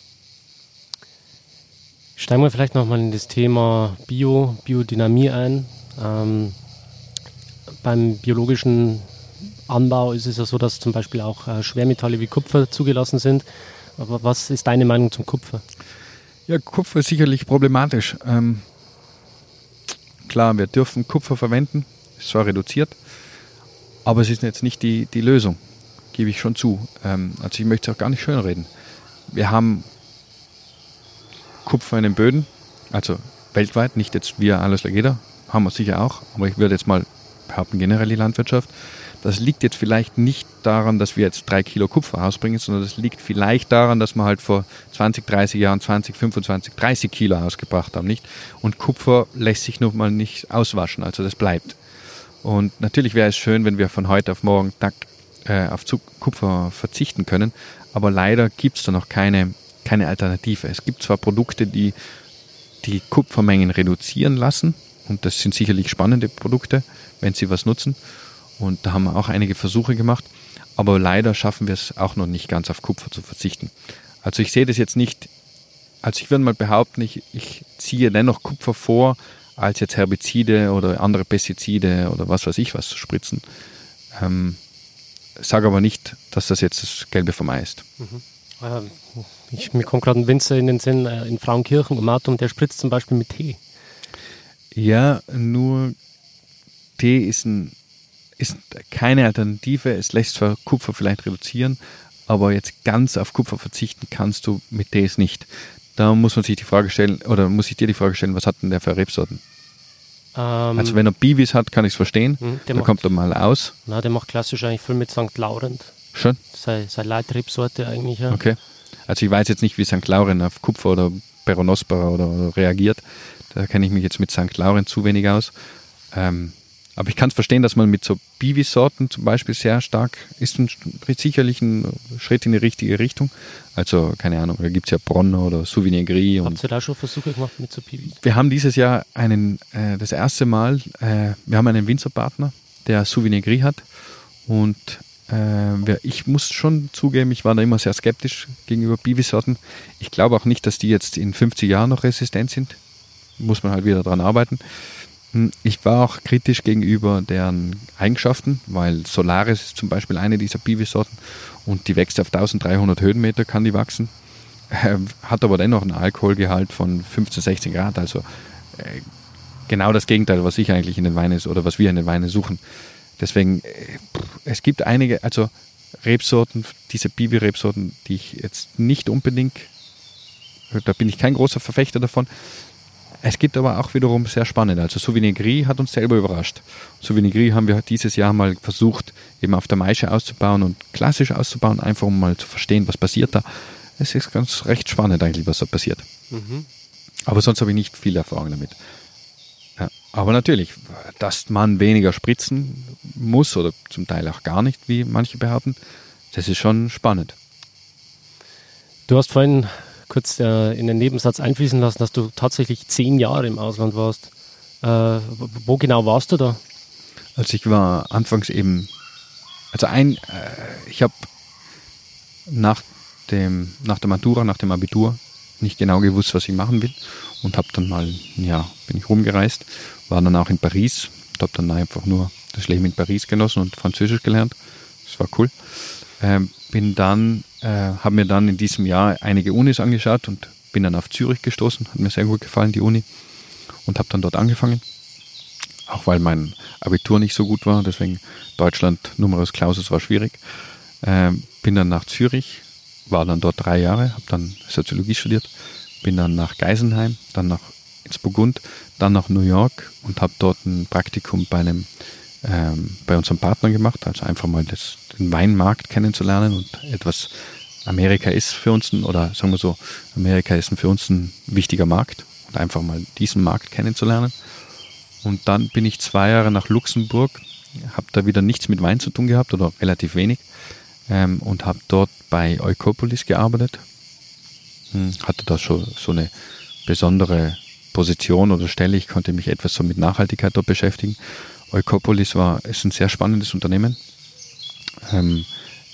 Speaker 1: Steigen wir vielleicht nochmal in das Thema Bio, Biodynamie ein. Ähm, beim biologischen Anbau ist es ja so, dass zum Beispiel auch äh, Schwermetalle wie Kupfer zugelassen sind. Aber was ist deine Meinung zum Kupfer?
Speaker 2: Ja, Kupfer ist sicherlich problematisch. Ähm, klar, wir dürfen Kupfer verwenden, ist zwar reduziert, aber es ist jetzt nicht die, die Lösung, gebe ich schon zu. Ähm, also ich möchte es auch gar nicht schönreden. Wir haben Kupfer in den Böden, also weltweit, nicht jetzt wir alles jeder, haben wir sicher auch, aber ich würde jetzt mal behaupten, generell die Landwirtschaft. Das liegt jetzt vielleicht nicht daran, dass wir jetzt drei Kilo Kupfer ausbringen, sondern das liegt vielleicht daran, dass wir halt vor 20, 30 Jahren 20, 25, 30 Kilo ausgebracht haben, nicht? Und Kupfer lässt sich nun mal nicht auswaschen, also das bleibt. Und natürlich wäre es schön, wenn wir von heute auf morgen tack, äh, auf Kupfer verzichten können, aber leider gibt es da noch keine, keine Alternative. Es gibt zwar Produkte, die die Kupfermengen reduzieren lassen, und das sind sicherlich spannende Produkte, wenn sie was nutzen. Und da haben wir auch einige Versuche gemacht, aber leider schaffen wir es auch noch nicht ganz auf Kupfer zu verzichten. Also ich sehe das jetzt nicht, also ich würde mal behaupten, ich, ich ziehe dennoch Kupfer vor, als jetzt Herbizide oder andere Pestizide oder was weiß ich was zu spritzen. Ähm, sage aber nicht, dass das jetzt das Gelbe vom Ei ist. Mhm.
Speaker 1: Ähm, ich, mir kommt gerade ein Winzer in den Sinn, äh, in Frauenkirchen, Matum, der spritzt zum Beispiel mit Tee.
Speaker 2: Ja, nur Tee ist, ein, ist keine Alternative. Es lässt zwar Kupfer vielleicht reduzieren, aber jetzt ganz auf Kupfer verzichten kannst du mit Tees nicht. Da muss man sich die Frage stellen, oder muss ich dir die Frage stellen, was hat denn der für Rebsorten? Ähm, also wenn er Biwis hat, kann ich es verstehen. Hm, da kommt er mal aus.
Speaker 1: Na, der macht klassisch eigentlich viel mit St. Laurent.
Speaker 2: Schon?
Speaker 1: Seine, seine Leitrebsorte eigentlich, ja.
Speaker 2: Okay. Also ich weiß jetzt nicht, wie St. Laurent auf Kupfer oder Peronospora oder, oder reagiert. Da kenne ich mich jetzt mit St. Laurent zu wenig aus. Ähm, aber ich kann es verstehen, dass man mit so Biwi-Sorten zum Beispiel sehr stark ist ein, sicherlich ein Schritt in die richtige Richtung. Also, keine Ahnung, da gibt es ja Bronner oder Souvenir Gris.
Speaker 1: Habt ihr da schon Versuche gemacht mit so Biwis?
Speaker 2: Wir haben dieses Jahr einen, äh, das erste Mal, äh, wir haben einen Winzerpartner, der Souvenir Gris hat. Und äh, ich muss schon zugeben, ich war da immer sehr skeptisch gegenüber Biwi-Sorten. Ich glaube auch nicht, dass die jetzt in 50 Jahren noch resistent sind. Muss man halt wieder dran arbeiten. Hm, ich war auch kritisch gegenüber deren Eigenschaften, weil Solaris ist zum Beispiel eine dieser Biwi-Sorten und die wächst auf 1300 Höhenmeter, kann die wachsen, äh, hat aber dennoch einen Alkoholgehalt von 15, 16 Grad, also äh, genau das Gegenteil, was ich eigentlich in den Weinen oder was wir in den Weinen suchen. Deswegen, äh, es gibt einige, also Rebsorten, diese Bibi-Rebsorten, die ich jetzt nicht unbedingt, da bin ich kein großer Verfechter davon, es gibt aber auch wiederum sehr spannend. Also Souvenir Gris hat uns selber überrascht. Souvenir Gris haben wir dieses Jahr mal versucht, eben auf der Maische auszubauen und klassisch auszubauen, einfach um mal zu verstehen, was passiert da. Es ist ganz recht spannend eigentlich, was da passiert. Mhm. Aber sonst habe ich nicht viel Erfahrung damit. Ja, aber natürlich, dass man weniger spritzen muss oder zum Teil auch gar nicht, wie manche behaupten, das ist schon spannend.
Speaker 1: Du hast vorhin kurz äh, in den Nebensatz einfließen lassen, dass du tatsächlich zehn Jahre im Ausland warst. Äh, wo genau warst du da?
Speaker 2: Also ich war anfangs eben, also ein, äh, ich habe nach dem, nach der Matura, nach dem Abitur nicht genau gewusst, was ich machen will und habe dann mal, ja, bin ich rumgereist, war dann auch in Paris, habe dann einfach nur das Leben in Paris genossen und Französisch gelernt. Das war cool. Ähm, bin dann, äh, habe mir dann in diesem Jahr einige Unis angeschaut und bin dann auf Zürich gestoßen. Hat mir sehr gut gefallen, die Uni. Und habe dann dort angefangen. Auch weil mein Abitur nicht so gut war. Deswegen Deutschland, Numerus Clausus war schwierig. Ähm, bin dann nach Zürich, war dann dort drei Jahre, habe dann Soziologie studiert. Bin dann nach Geisenheim, dann nach ins Burgund, dann nach New York und habe dort ein Praktikum bei einem ähm, bei unserem Partner gemacht, also einfach mal das, den Weinmarkt kennenzulernen und etwas Amerika ist für uns ein, oder sagen wir so, Amerika ist für uns ein wichtiger Markt und einfach mal diesen Markt kennenzulernen. Und dann bin ich zwei Jahre nach Luxemburg, habe da wieder nichts mit Wein zu tun gehabt oder relativ wenig ähm, und habe dort bei Eukopolis gearbeitet. Hm, hatte da schon so eine besondere Position oder Stelle. Ich konnte mich etwas so mit Nachhaltigkeit dort beschäftigen Eukopolis war, ist ein sehr spannendes Unternehmen. Ähm,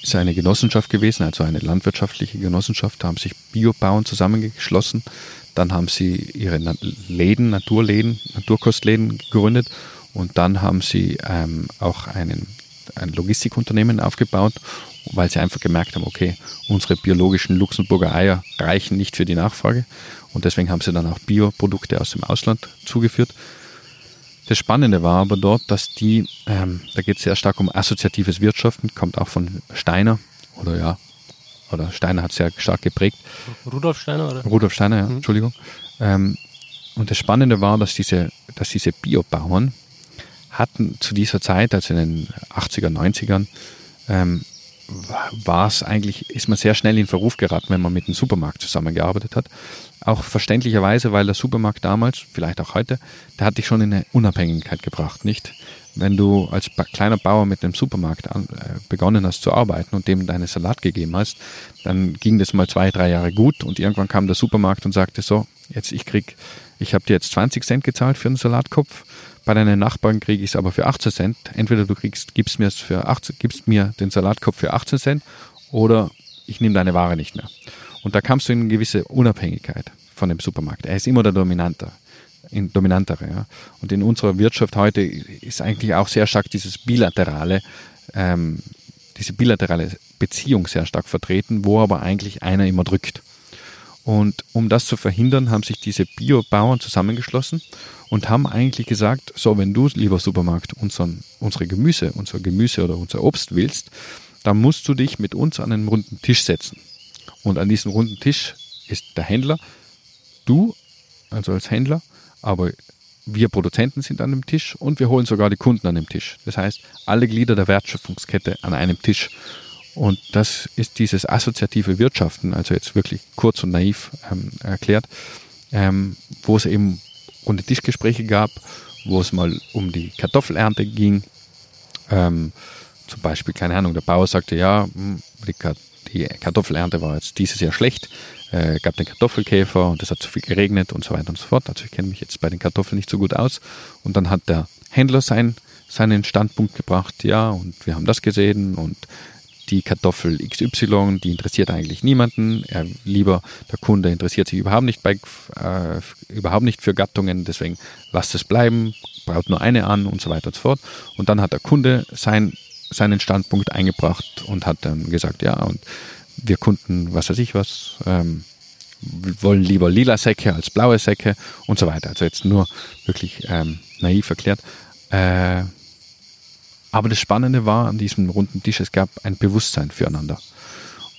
Speaker 2: ist eine Genossenschaft gewesen, also eine landwirtschaftliche Genossenschaft. Da haben sich Biobauern zusammengeschlossen. Dann haben sie ihre Läden, Naturläden, Naturkostläden gegründet. Und dann haben sie ähm, auch einen, ein Logistikunternehmen aufgebaut, weil sie einfach gemerkt haben, okay, unsere biologischen Luxemburger Eier reichen nicht für die Nachfrage. Und deswegen haben sie dann auch Bioprodukte aus dem Ausland zugeführt. Das Spannende war aber dort, dass die, ähm, da geht es sehr stark um assoziatives Wirtschaften, kommt auch von Steiner oder ja, oder Steiner hat sehr stark geprägt.
Speaker 1: Rudolf Steiner, oder?
Speaker 2: Rudolf Steiner, ja, mhm. Entschuldigung. Ähm, und das Spannende war, dass diese, dass diese Biobauern hatten zu dieser Zeit, also in den 80er, 90ern, ähm, war es eigentlich, ist man sehr schnell in Verruf geraten, wenn man mit dem Supermarkt zusammengearbeitet hat, auch verständlicherweise, weil der Supermarkt damals, vielleicht auch heute, der hat dich schon in eine Unabhängigkeit gebracht, nicht? Wenn du als kleiner Bauer mit dem Supermarkt an, äh, begonnen hast zu arbeiten und dem deine Salat gegeben hast, dann ging das mal zwei, drei Jahre gut und irgendwann kam der Supermarkt und sagte so, jetzt ich krieg, ich habe dir jetzt 20 Cent gezahlt für einen Salatkopf, bei deinen Nachbarn kriege ich es aber für 18 Cent. Entweder du kriegst, gibst für 18, gibst mir den Salatkopf für 18 Cent oder ich nehme deine Ware nicht mehr. Und da kamst du in eine gewisse Unabhängigkeit von dem Supermarkt. Er ist immer der Dominanter, in, Dominantere. Ja. Und in unserer Wirtschaft heute ist eigentlich auch sehr stark dieses bilaterale, ähm, diese bilaterale Beziehung sehr stark vertreten, wo aber eigentlich einer immer drückt. Und um das zu verhindern, haben sich diese Biobauern zusammengeschlossen und haben eigentlich gesagt, so, wenn du, lieber Supermarkt, unseren, unsere Gemüse, unser Gemüse oder unser Obst willst, dann musst du dich mit uns an einen runden Tisch setzen. Und an diesem runden Tisch ist der Händler, du, also als Händler, aber wir Produzenten sind an dem Tisch und wir holen sogar die Kunden an dem Tisch. Das heißt, alle Glieder der Wertschöpfungskette an einem Tisch. Und das ist dieses assoziative Wirtschaften, also jetzt wirklich kurz und naiv ähm, erklärt, ähm, wo es eben runde Tischgespräche gab, wo es mal um die Kartoffelernte ging. Ähm, zum Beispiel, keine Ahnung, der Bauer sagte, ja, hm, die die Kartoffelernte war jetzt dieses Jahr schlecht, äh, gab den Kartoffelkäfer und es hat zu viel geregnet und so weiter und so fort. Also ich kenne mich jetzt bei den Kartoffeln nicht so gut aus. Und dann hat der Händler sein, seinen Standpunkt gebracht, ja, und wir haben das gesehen und die Kartoffel XY, die interessiert eigentlich niemanden. Er, lieber der Kunde interessiert sich überhaupt nicht, bei, äh, überhaupt nicht für Gattungen, deswegen lasst es bleiben, baut nur eine an und so weiter und so fort. Und dann hat der Kunde sein seinen Standpunkt eingebracht und hat dann gesagt, ja, und wir Kunden, was weiß ich was, ähm, wollen lieber lila Säcke als blaue Säcke und so weiter. Also jetzt nur wirklich ähm, naiv erklärt. Äh, aber das Spannende war an diesem runden Tisch, es gab ein Bewusstsein füreinander.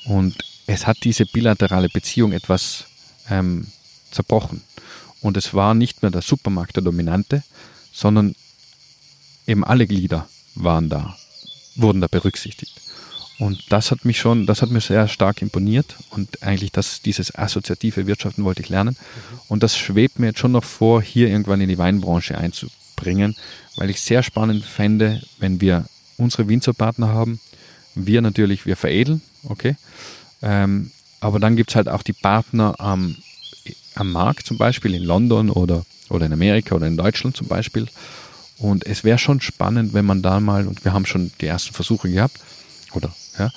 Speaker 2: Und es hat diese bilaterale Beziehung etwas ähm, zerbrochen. Und es war nicht mehr der Supermarkt der Dominante, sondern eben alle Glieder waren da wurden da berücksichtigt. Und das hat mich schon, das hat mir sehr stark imponiert und eigentlich das, dieses assoziative Wirtschaften wollte ich lernen. Und das schwebt mir jetzt schon noch vor, hier irgendwann in die Weinbranche einzubringen, weil ich sehr spannend fände, wenn wir unsere Winzerpartner haben, Wir natürlich, wir veredeln, okay. Ähm, aber dann gibt es halt auch die Partner am, am Markt zum Beispiel in London oder, oder in Amerika oder in Deutschland zum Beispiel. Und es wäre schon spannend, wenn man da mal, und wir haben schon die ersten Versuche gehabt, oder ja,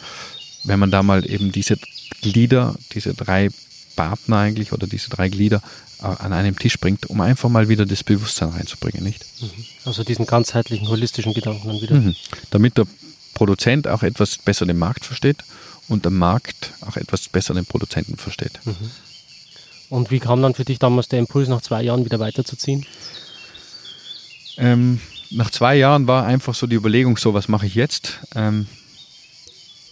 Speaker 2: wenn man da mal eben diese Glieder, diese drei Partner eigentlich oder diese drei Glieder äh, an einem Tisch bringt, um einfach mal wieder das Bewusstsein reinzubringen, nicht?
Speaker 1: Mhm. Also diesen ganzheitlichen, holistischen Gedanken dann wieder. Mhm.
Speaker 2: Damit der Produzent auch etwas besser den Markt versteht und der Markt auch etwas besser den Produzenten versteht. Mhm.
Speaker 1: Und wie kam dann für dich damals der Impuls, nach zwei Jahren wieder weiterzuziehen?
Speaker 2: Ähm, nach zwei Jahren war einfach so die Überlegung, so was mache ich jetzt? Ähm,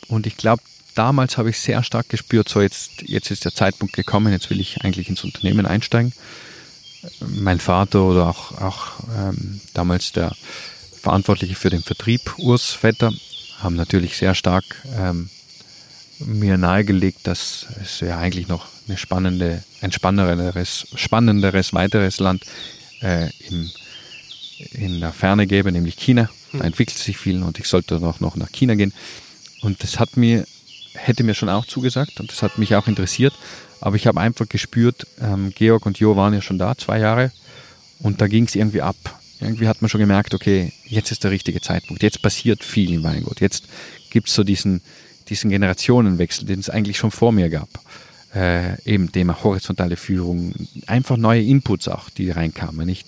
Speaker 2: und ich glaube, damals habe ich sehr stark gespürt, so jetzt, jetzt ist der Zeitpunkt gekommen, jetzt will ich eigentlich ins Unternehmen einsteigen. Mein Vater oder auch, auch ähm, damals der Verantwortliche für den Vertrieb, Urs Vetter, haben natürlich sehr stark ähm, mir nahegelegt, dass es ja eigentlich noch eine spannende, ein spannenderes, spannenderes weiteres Land äh, im, in der Ferne gäbe, nämlich China. Da hm. entwickelt sich viel und ich sollte noch, noch nach China gehen. Und das hat mir, hätte mir schon auch zugesagt und das hat mich auch interessiert. Aber ich habe einfach gespürt, ähm, Georg und Jo waren ja schon da, zwei Jahre. Und da ging es irgendwie ab. Irgendwie hat man schon gemerkt, okay, jetzt ist der richtige Zeitpunkt. Jetzt passiert viel im Weingut. Jetzt gibt es so diesen, diesen Generationenwechsel, den es eigentlich schon vor mir gab. Äh, eben Thema horizontale Führung, einfach neue Inputs auch, die reinkamen, nicht?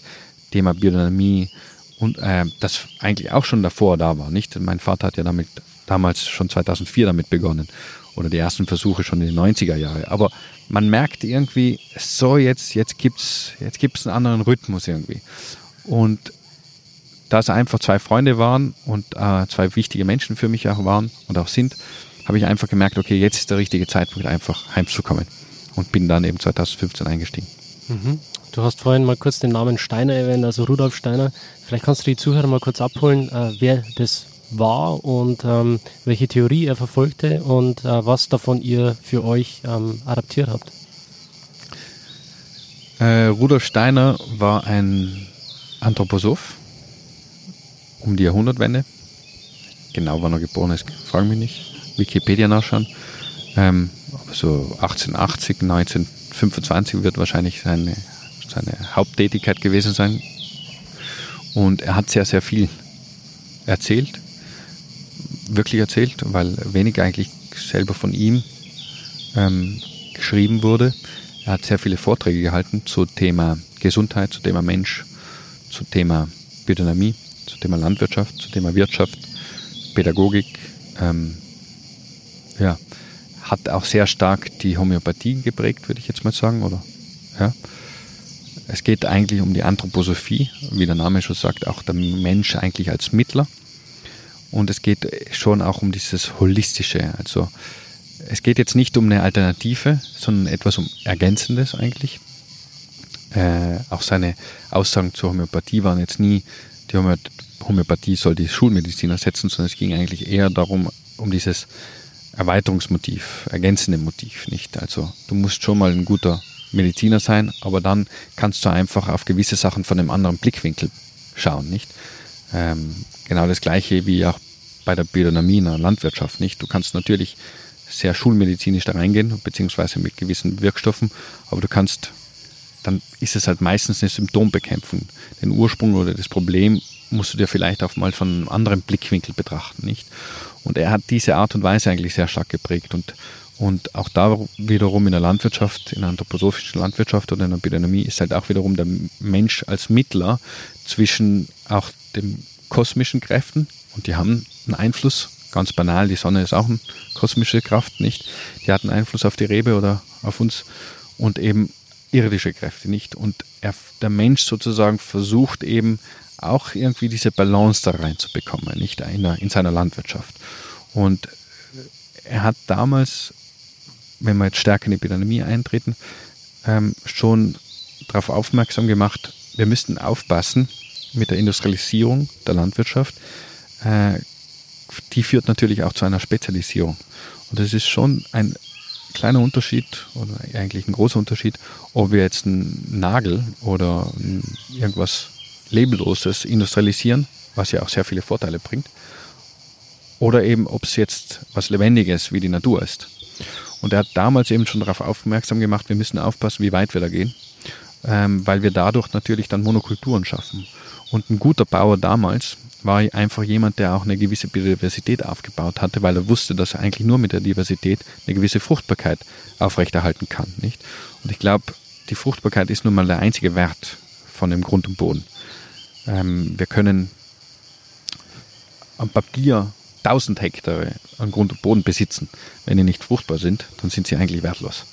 Speaker 2: Thema Biodynamie und äh, das eigentlich auch schon davor da war, nicht? Mein Vater hat ja damit damals schon 2004 damit begonnen oder die ersten Versuche schon in den 90er Jahren. Aber man merkt irgendwie, so jetzt, jetzt gibt's, jetzt gibt's einen anderen Rhythmus irgendwie. Und da es einfach zwei Freunde waren und äh, zwei wichtige Menschen für mich auch waren und auch sind, habe ich einfach gemerkt, okay, jetzt ist der richtige Zeitpunkt, einfach heimzukommen. Und bin dann eben 2015 eingestiegen.
Speaker 1: Mhm. Du hast vorhin mal kurz den Namen Steiner erwähnt, also Rudolf Steiner. Vielleicht kannst du die Zuhörer mal kurz abholen, äh, wer das war und ähm, welche Theorie er verfolgte und äh, was davon ihr für euch ähm, adaptiert habt.
Speaker 2: Äh, Rudolf Steiner war ein Anthroposoph um die Jahrhundertwende. Genau wann er geboren ist, fragen mich nicht. Wikipedia nachschauen. Ähm, so 1880, 1925 wird wahrscheinlich seine, seine Haupttätigkeit gewesen sein. Und er hat sehr, sehr viel erzählt wirklich erzählt, weil wenig eigentlich selber von ihm ähm, geschrieben wurde. Er hat sehr viele Vorträge gehalten zu Thema Gesundheit, zu Thema Mensch, zu Thema Biodynamie, zu Thema Landwirtschaft, zu Thema Wirtschaft, Pädagogik. Ähm, ja, hat auch sehr stark die Homöopathie geprägt, würde ich jetzt mal sagen, oder? Ja. Es geht eigentlich um die Anthroposophie, wie der Name schon sagt, auch der Mensch eigentlich als Mittler. Und es geht schon auch um dieses Holistische. Also es geht jetzt nicht um eine Alternative, sondern etwas um Ergänzendes eigentlich. Äh, auch seine Aussagen zur Homöopathie waren jetzt nie, die Homöopathie soll die Schulmedizin ersetzen, sondern es ging eigentlich eher darum, um dieses Erweiterungsmotiv, ergänzende Motiv, nicht? Also du musst schon mal ein guter Mediziner sein, aber dann kannst du einfach auf gewisse Sachen von einem anderen Blickwinkel schauen, nicht? Ähm, genau das gleiche wie auch bei der Biodynamie in der Landwirtschaft nicht. Du kannst natürlich sehr schulmedizinisch da reingehen, beziehungsweise mit gewissen Wirkstoffen, aber du kannst, dann ist es halt meistens eine Symptombekämpfung. Den Ursprung oder das Problem musst du dir vielleicht auch mal von einem anderen Blickwinkel betrachten, nicht? Und er hat diese Art und Weise eigentlich sehr stark geprägt und, und auch da wiederum in der Landwirtschaft, in der anthroposophischen Landwirtschaft oder in der Biodynamie ist halt auch wiederum der Mensch als Mittler zwischen auch den kosmischen Kräften und die haben einen Einfluss, ganz banal, die Sonne ist auch eine kosmische Kraft, nicht? Die hat einen Einfluss auf die Rebe oder auf uns und eben irdische Kräfte nicht. Und er, der Mensch sozusagen versucht eben auch irgendwie diese Balance da reinzubekommen, nicht in, der, in seiner Landwirtschaft. Und er hat damals, wenn wir jetzt stärker in die Epidemie eintreten, ähm, schon darauf aufmerksam gemacht, wir müssten aufpassen mit der Industrialisierung der Landwirtschaft, äh, die führt natürlich auch zu einer Spezialisierung. Und es ist schon ein kleiner Unterschied oder eigentlich ein großer Unterschied, ob wir jetzt einen Nagel oder irgendwas Labelloses industrialisieren, was ja auch sehr viele Vorteile bringt, oder eben ob es jetzt was Lebendiges wie die Natur ist. Und er hat damals eben schon darauf aufmerksam gemacht, wir müssen aufpassen, wie weit wir da gehen, ähm, weil wir dadurch natürlich dann Monokulturen schaffen. Und ein guter Bauer damals war einfach jemand, der auch eine gewisse Biodiversität aufgebaut hatte, weil er wusste, dass er eigentlich nur mit der Diversität eine gewisse Fruchtbarkeit aufrechterhalten kann. Nicht? Und ich glaube, die Fruchtbarkeit ist nun mal der einzige Wert von dem Grund und Boden. Ähm, wir können am Papier 1000 Hektare an Grund und Boden besitzen. Wenn die nicht fruchtbar sind, dann sind sie eigentlich wertlos.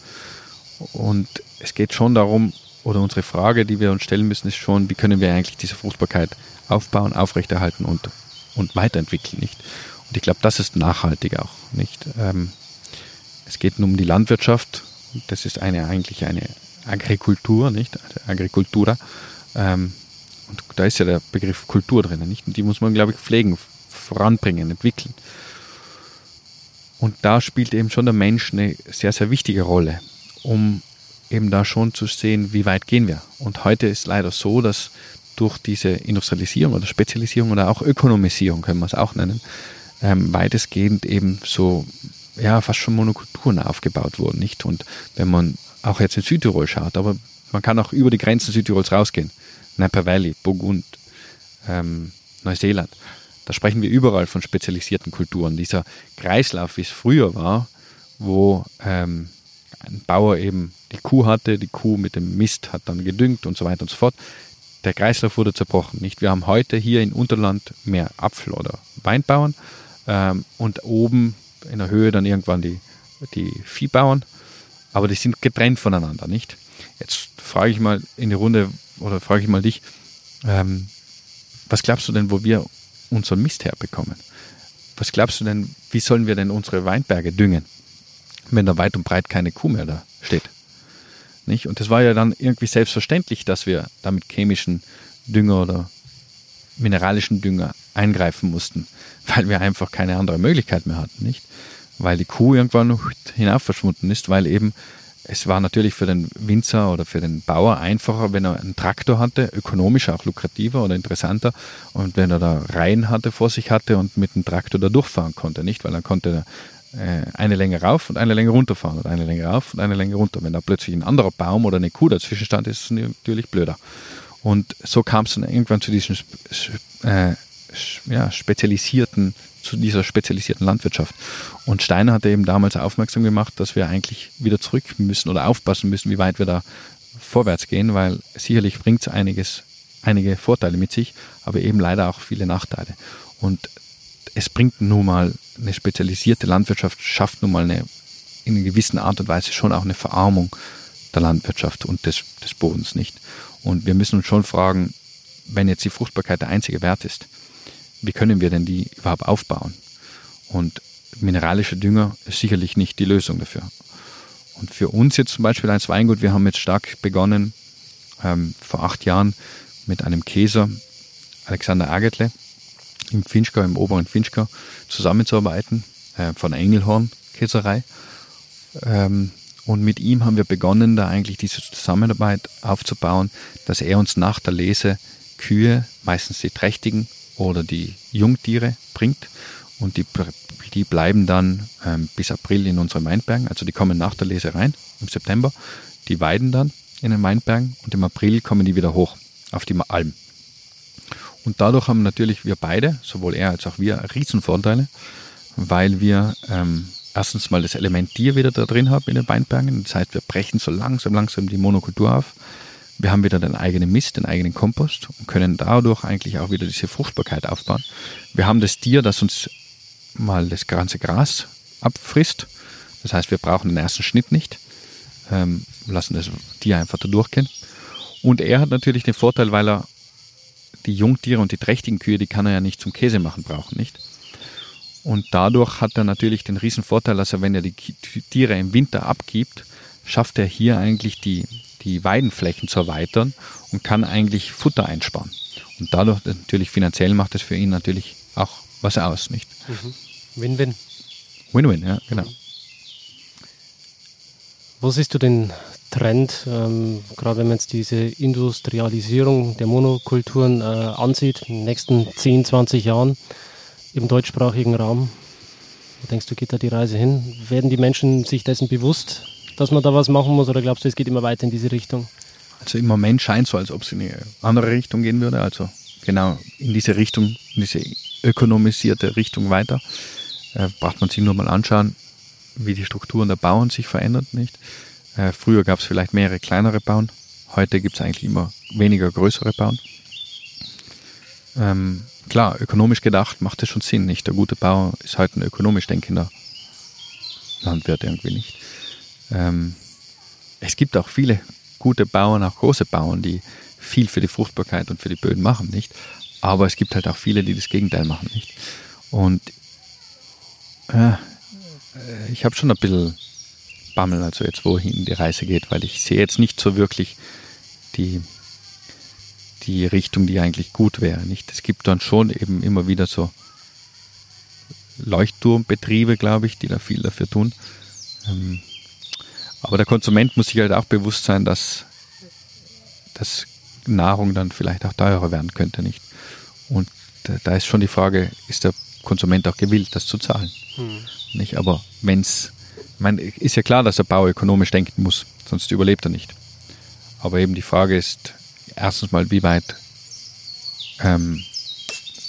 Speaker 2: Und es geht schon darum, oder unsere Frage, die wir uns stellen müssen, ist schon, wie können wir eigentlich diese Fruchtbarkeit aufbauen, aufrechterhalten und, und weiterentwickeln, nicht? Und ich glaube, das ist nachhaltig auch, nicht? Ähm, es geht um die Landwirtschaft. Das ist eine, eigentlich eine Agrikultur, nicht? Agricultura. Ähm, und da ist ja der Begriff Kultur drin, nicht? Und die muss man, glaube ich, pflegen, voranbringen, entwickeln. Und da spielt eben schon der Mensch eine sehr, sehr wichtige Rolle, um eben da schon zu sehen, wie weit gehen wir. Und heute ist leider so, dass durch diese Industrialisierung oder Spezialisierung oder auch Ökonomisierung, können wir es auch nennen, ähm, weitestgehend eben so, ja, fast schon Monokulturen aufgebaut wurden, nicht? Und wenn man auch jetzt in Südtirol schaut, aber man kann auch über die Grenzen Südtirols rausgehen. Napa Valley, Burgund, ähm, Neuseeland. Da sprechen wir überall von spezialisierten Kulturen. Dieser Kreislauf, wie es früher war, wo ähm, ein Bauer eben die Kuh hatte, die Kuh mit dem Mist hat dann gedüngt und so weiter und so fort. Der Kreislauf wurde zerbrochen. Nicht? Wir haben heute hier in Unterland mehr Apfel- oder Weinbauern ähm, und oben in der Höhe dann irgendwann die, die Viehbauern, aber die sind getrennt voneinander, nicht? Jetzt frage ich mal in die Runde oder frage ich mal dich, ähm, was glaubst du denn, wo wir unseren Mist herbekommen. Was glaubst du denn, wie sollen wir denn unsere Weinberge düngen, wenn da weit und breit keine Kuh mehr da steht? Nicht? Und das war ja dann irgendwie selbstverständlich, dass wir da mit chemischen Dünger oder mineralischen Dünger eingreifen mussten, weil wir einfach keine andere Möglichkeit mehr hatten, nicht? Weil die Kuh irgendwann hinauf verschwunden ist, weil eben es war natürlich für den Winzer oder für den Bauer einfacher, wenn er einen Traktor hatte, ökonomisch auch lukrativer oder interessanter und wenn er da Reihen hatte, vor sich hatte und mit dem Traktor da durchfahren konnte, nicht? Weil er konnte äh, eine Länge rauf und eine Länge runterfahren oder eine Länge rauf und eine Länge runter. Wenn da plötzlich ein anderer Baum oder eine Kuh dazwischen stand, ist es natürlich blöder. Und so kam es dann irgendwann zu diesen äh, ja, spezialisierten zu dieser spezialisierten Landwirtschaft. Und Steiner hatte eben damals aufmerksam gemacht, dass wir eigentlich wieder zurück müssen oder aufpassen müssen, wie weit wir da vorwärts gehen, weil sicherlich bringt es einiges, einige Vorteile mit sich, aber eben leider auch viele Nachteile. Und es bringt nun mal eine spezialisierte Landwirtschaft, schafft nun mal eine, in einer gewissen Art und Weise schon auch eine Verarmung der Landwirtschaft und des, des Bodens nicht. Und wir müssen uns schon fragen, wenn jetzt die Fruchtbarkeit der einzige Wert ist, wie können wir denn die überhaupt aufbauen? Und mineralischer Dünger ist sicherlich nicht die Lösung dafür. Und für uns jetzt zum Beispiel als Weingut, wir haben jetzt stark begonnen, ähm, vor acht Jahren mit einem Käser, Alexander Agetle, im Finchgau, im oberen Finchgau, zusammenzuarbeiten, äh, von Engelhorn Käserei. Ähm, und mit ihm haben wir begonnen, da eigentlich diese Zusammenarbeit aufzubauen, dass er uns nach der Lese Kühe, meistens die trächtigen, oder die Jungtiere bringt. Und die, die bleiben dann ähm, bis April in unseren Weinbergen. Also die kommen nach der Lese rein im September. Die weiden dann in den Weinbergen und im April kommen die wieder hoch auf die Alm. Und dadurch haben natürlich wir beide, sowohl er als auch wir, Riesenvorteile, weil wir ähm, erstens mal das Element Tier wieder da drin haben in den Weinbergen. Das heißt, wir brechen so langsam, langsam die Monokultur auf. Wir haben wieder den eigenen Mist, den eigenen Kompost und können dadurch eigentlich auch wieder diese Fruchtbarkeit aufbauen. Wir haben das Tier, das uns mal das ganze Gras abfrisst. Das heißt, wir brauchen den ersten Schnitt nicht, ähm, lassen das Tier einfach da durchgehen. Und er hat natürlich den Vorteil, weil er die Jungtiere und die trächtigen Kühe, die kann er ja nicht zum Käse machen brauchen, nicht? Und dadurch hat er natürlich den riesen Vorteil, dass er, wenn er die Tiere im Winter abgibt, schafft er hier eigentlich die die Weidenflächen zu erweitern und kann eigentlich Futter einsparen. Und dadurch natürlich finanziell macht es für ihn natürlich auch was aus, nicht?
Speaker 1: Mhm. Win-win.
Speaker 2: Win-win, ja, genau.
Speaker 1: Wo siehst du den Trend, ähm, gerade wenn man jetzt diese Industrialisierung der Monokulturen äh, ansieht, in den nächsten 10, 20 Jahren? im deutschsprachigen Raum? Wo denkst du, geht da die Reise hin? Werden die Menschen sich dessen bewusst, dass man da was machen muss oder glaubst du, es geht immer weiter in diese Richtung?
Speaker 2: Also im Moment scheint es so, als ob es in eine andere Richtung gehen würde. Also genau in diese Richtung, in diese ökonomisierte Richtung weiter. Äh, braucht man sich nur mal anschauen, wie die Strukturen der Bauern sich verändern, nicht? Äh, früher gab es vielleicht mehrere kleinere Bauern. Heute gibt es eigentlich immer weniger größere Bauern. Ähm, klar, ökonomisch gedacht macht es schon Sinn, nicht? Der gute Bauer ist halt ein ökonomisch denkender Landwirt irgendwie nicht. Ähm, es gibt auch viele gute Bauern, auch große Bauern, die viel für die Fruchtbarkeit und für die Böden machen, nicht? Aber es gibt halt auch viele, die das Gegenteil machen, nicht? Und äh, ich habe schon ein bisschen Bammel, also jetzt wohin die Reise geht, weil ich sehe jetzt nicht so wirklich die, die Richtung, die eigentlich gut wäre. Nicht? Es gibt dann schon eben immer wieder so Leuchtturmbetriebe, glaube ich, die da viel dafür tun. Ähm, aber der Konsument muss sich halt auch bewusst sein, dass, dass Nahrung dann vielleicht auch teurer werden könnte, nicht? Und da ist schon die Frage, ist der Konsument auch gewillt, das zu zahlen? Hm. Nicht? Aber wenn es, ist ja klar, dass der Bauer ökonomisch denken muss, sonst überlebt er nicht. Aber eben die Frage ist, erstens mal, wie weit ähm,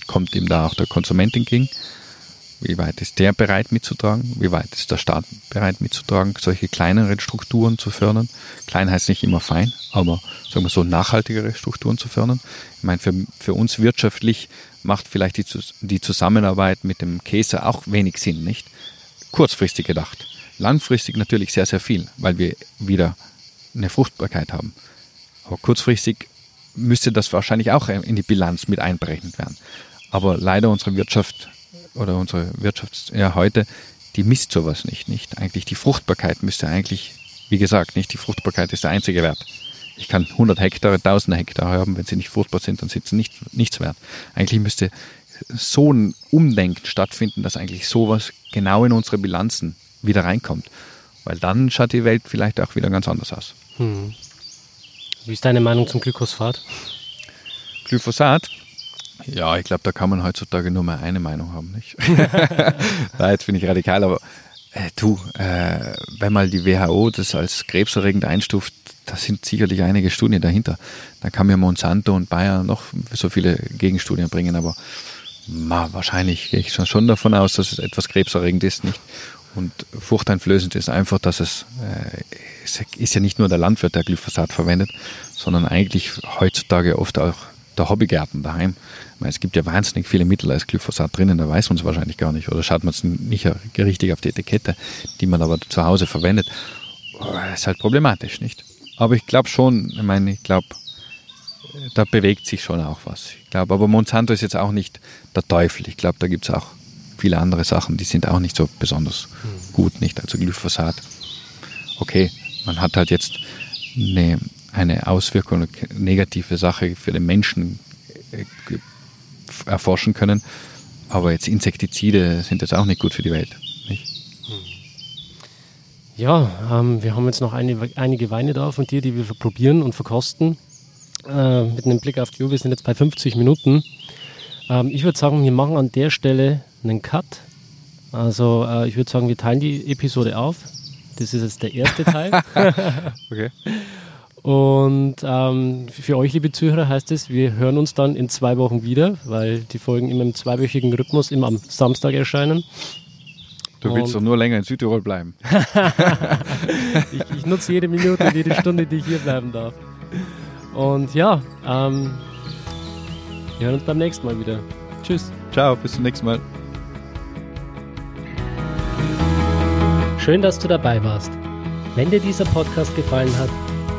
Speaker 2: kommt ihm da auch der Konsument entgegen? Wie weit ist der bereit mitzutragen? Wie weit ist der Staat bereit mitzutragen, solche kleineren Strukturen zu fördern? Klein heißt nicht immer fein, aber sagen wir so nachhaltigere Strukturen zu fördern. Ich meine, für, für uns wirtschaftlich macht vielleicht die, die Zusammenarbeit mit dem Käse auch wenig Sinn, nicht? Kurzfristig gedacht. Langfristig natürlich sehr, sehr viel, weil wir wieder eine Fruchtbarkeit haben. Aber kurzfristig müsste das wahrscheinlich auch in die Bilanz mit einberechnet werden. Aber leider unsere Wirtschaft oder unsere Wirtschaft ja heute, die misst sowas nicht, nicht. Eigentlich die Fruchtbarkeit müsste eigentlich, wie gesagt, nicht die Fruchtbarkeit ist der einzige Wert. Ich kann 100 Hektare, 1000 Hektare haben, wenn sie nicht fruchtbar sind, dann sind sie nicht, nichts wert. Eigentlich müsste so ein Umdenken stattfinden, dass eigentlich sowas genau in unsere Bilanzen wieder reinkommt. Weil dann schaut die Welt vielleicht auch wieder ganz anders aus. Hm.
Speaker 1: Wie ist deine Meinung zum Glyphosat?
Speaker 2: Glyphosat? Ja, ich glaube, da kann man heutzutage nur mal eine Meinung haben. Nicht? ja, jetzt bin ich radikal, aber äh, du, äh, wenn mal die WHO das als krebserregend einstuft, da sind sicherlich einige Studien dahinter. Da kann mir Monsanto und Bayer noch so viele Gegenstudien bringen, aber ma, wahrscheinlich gehe ich schon davon aus, dass es etwas krebserregend ist, nicht? Und furchteinflößend ist einfach, dass es, äh, es ist ja nicht nur der Landwirt, der Glyphosat verwendet, sondern eigentlich heutzutage oft auch der Hobbygärten daheim. Meine, es gibt ja wahnsinnig viele Mittel als Glyphosat drinnen, da weiß man es wahrscheinlich gar nicht oder schaut man es nicht richtig auf die Etikette, die man aber zu Hause verwendet. Das oh, ist halt problematisch, nicht? Aber ich glaube schon, ich meine, ich glaube, da bewegt sich schon auch was. Ich glaube, aber Monsanto ist jetzt auch nicht der Teufel. Ich glaube, da gibt es auch viele andere Sachen, die sind auch nicht so besonders mhm. gut, nicht? Also Glyphosat. Okay, man hat halt jetzt eine, eine Auswirkung, eine negative Sache für den Menschen äh, erforschen können. Aber jetzt Insektizide sind jetzt auch nicht gut für die Welt. Nicht?
Speaker 1: Ja, ähm, wir haben jetzt noch eine, einige Weine da von dir, die wir probieren und verkosten. Äh, mit einem Blick auf die Uhr, wir sind jetzt bei 50 Minuten. Ähm, ich würde sagen, wir machen an der Stelle einen Cut. Also äh, ich würde sagen, wir teilen die Episode auf. Das ist jetzt der erste Teil. okay. Und ähm, für euch, liebe Zuhörer, heißt es, wir hören uns dann in zwei Wochen wieder, weil die Folgen immer im zweiwöchigen Rhythmus immer am Samstag erscheinen.
Speaker 2: Du willst doch nur länger in Südtirol bleiben.
Speaker 1: ich, ich, nutze jede Minute, jede Stunde, die ich hier bleiben darf. Und ja, ähm, wir hören uns beim nächsten Mal wieder. Tschüss.
Speaker 2: Ciao, bis zum nächsten Mal.
Speaker 1: Schön, dass du dabei warst. Wenn dir dieser Podcast gefallen hat,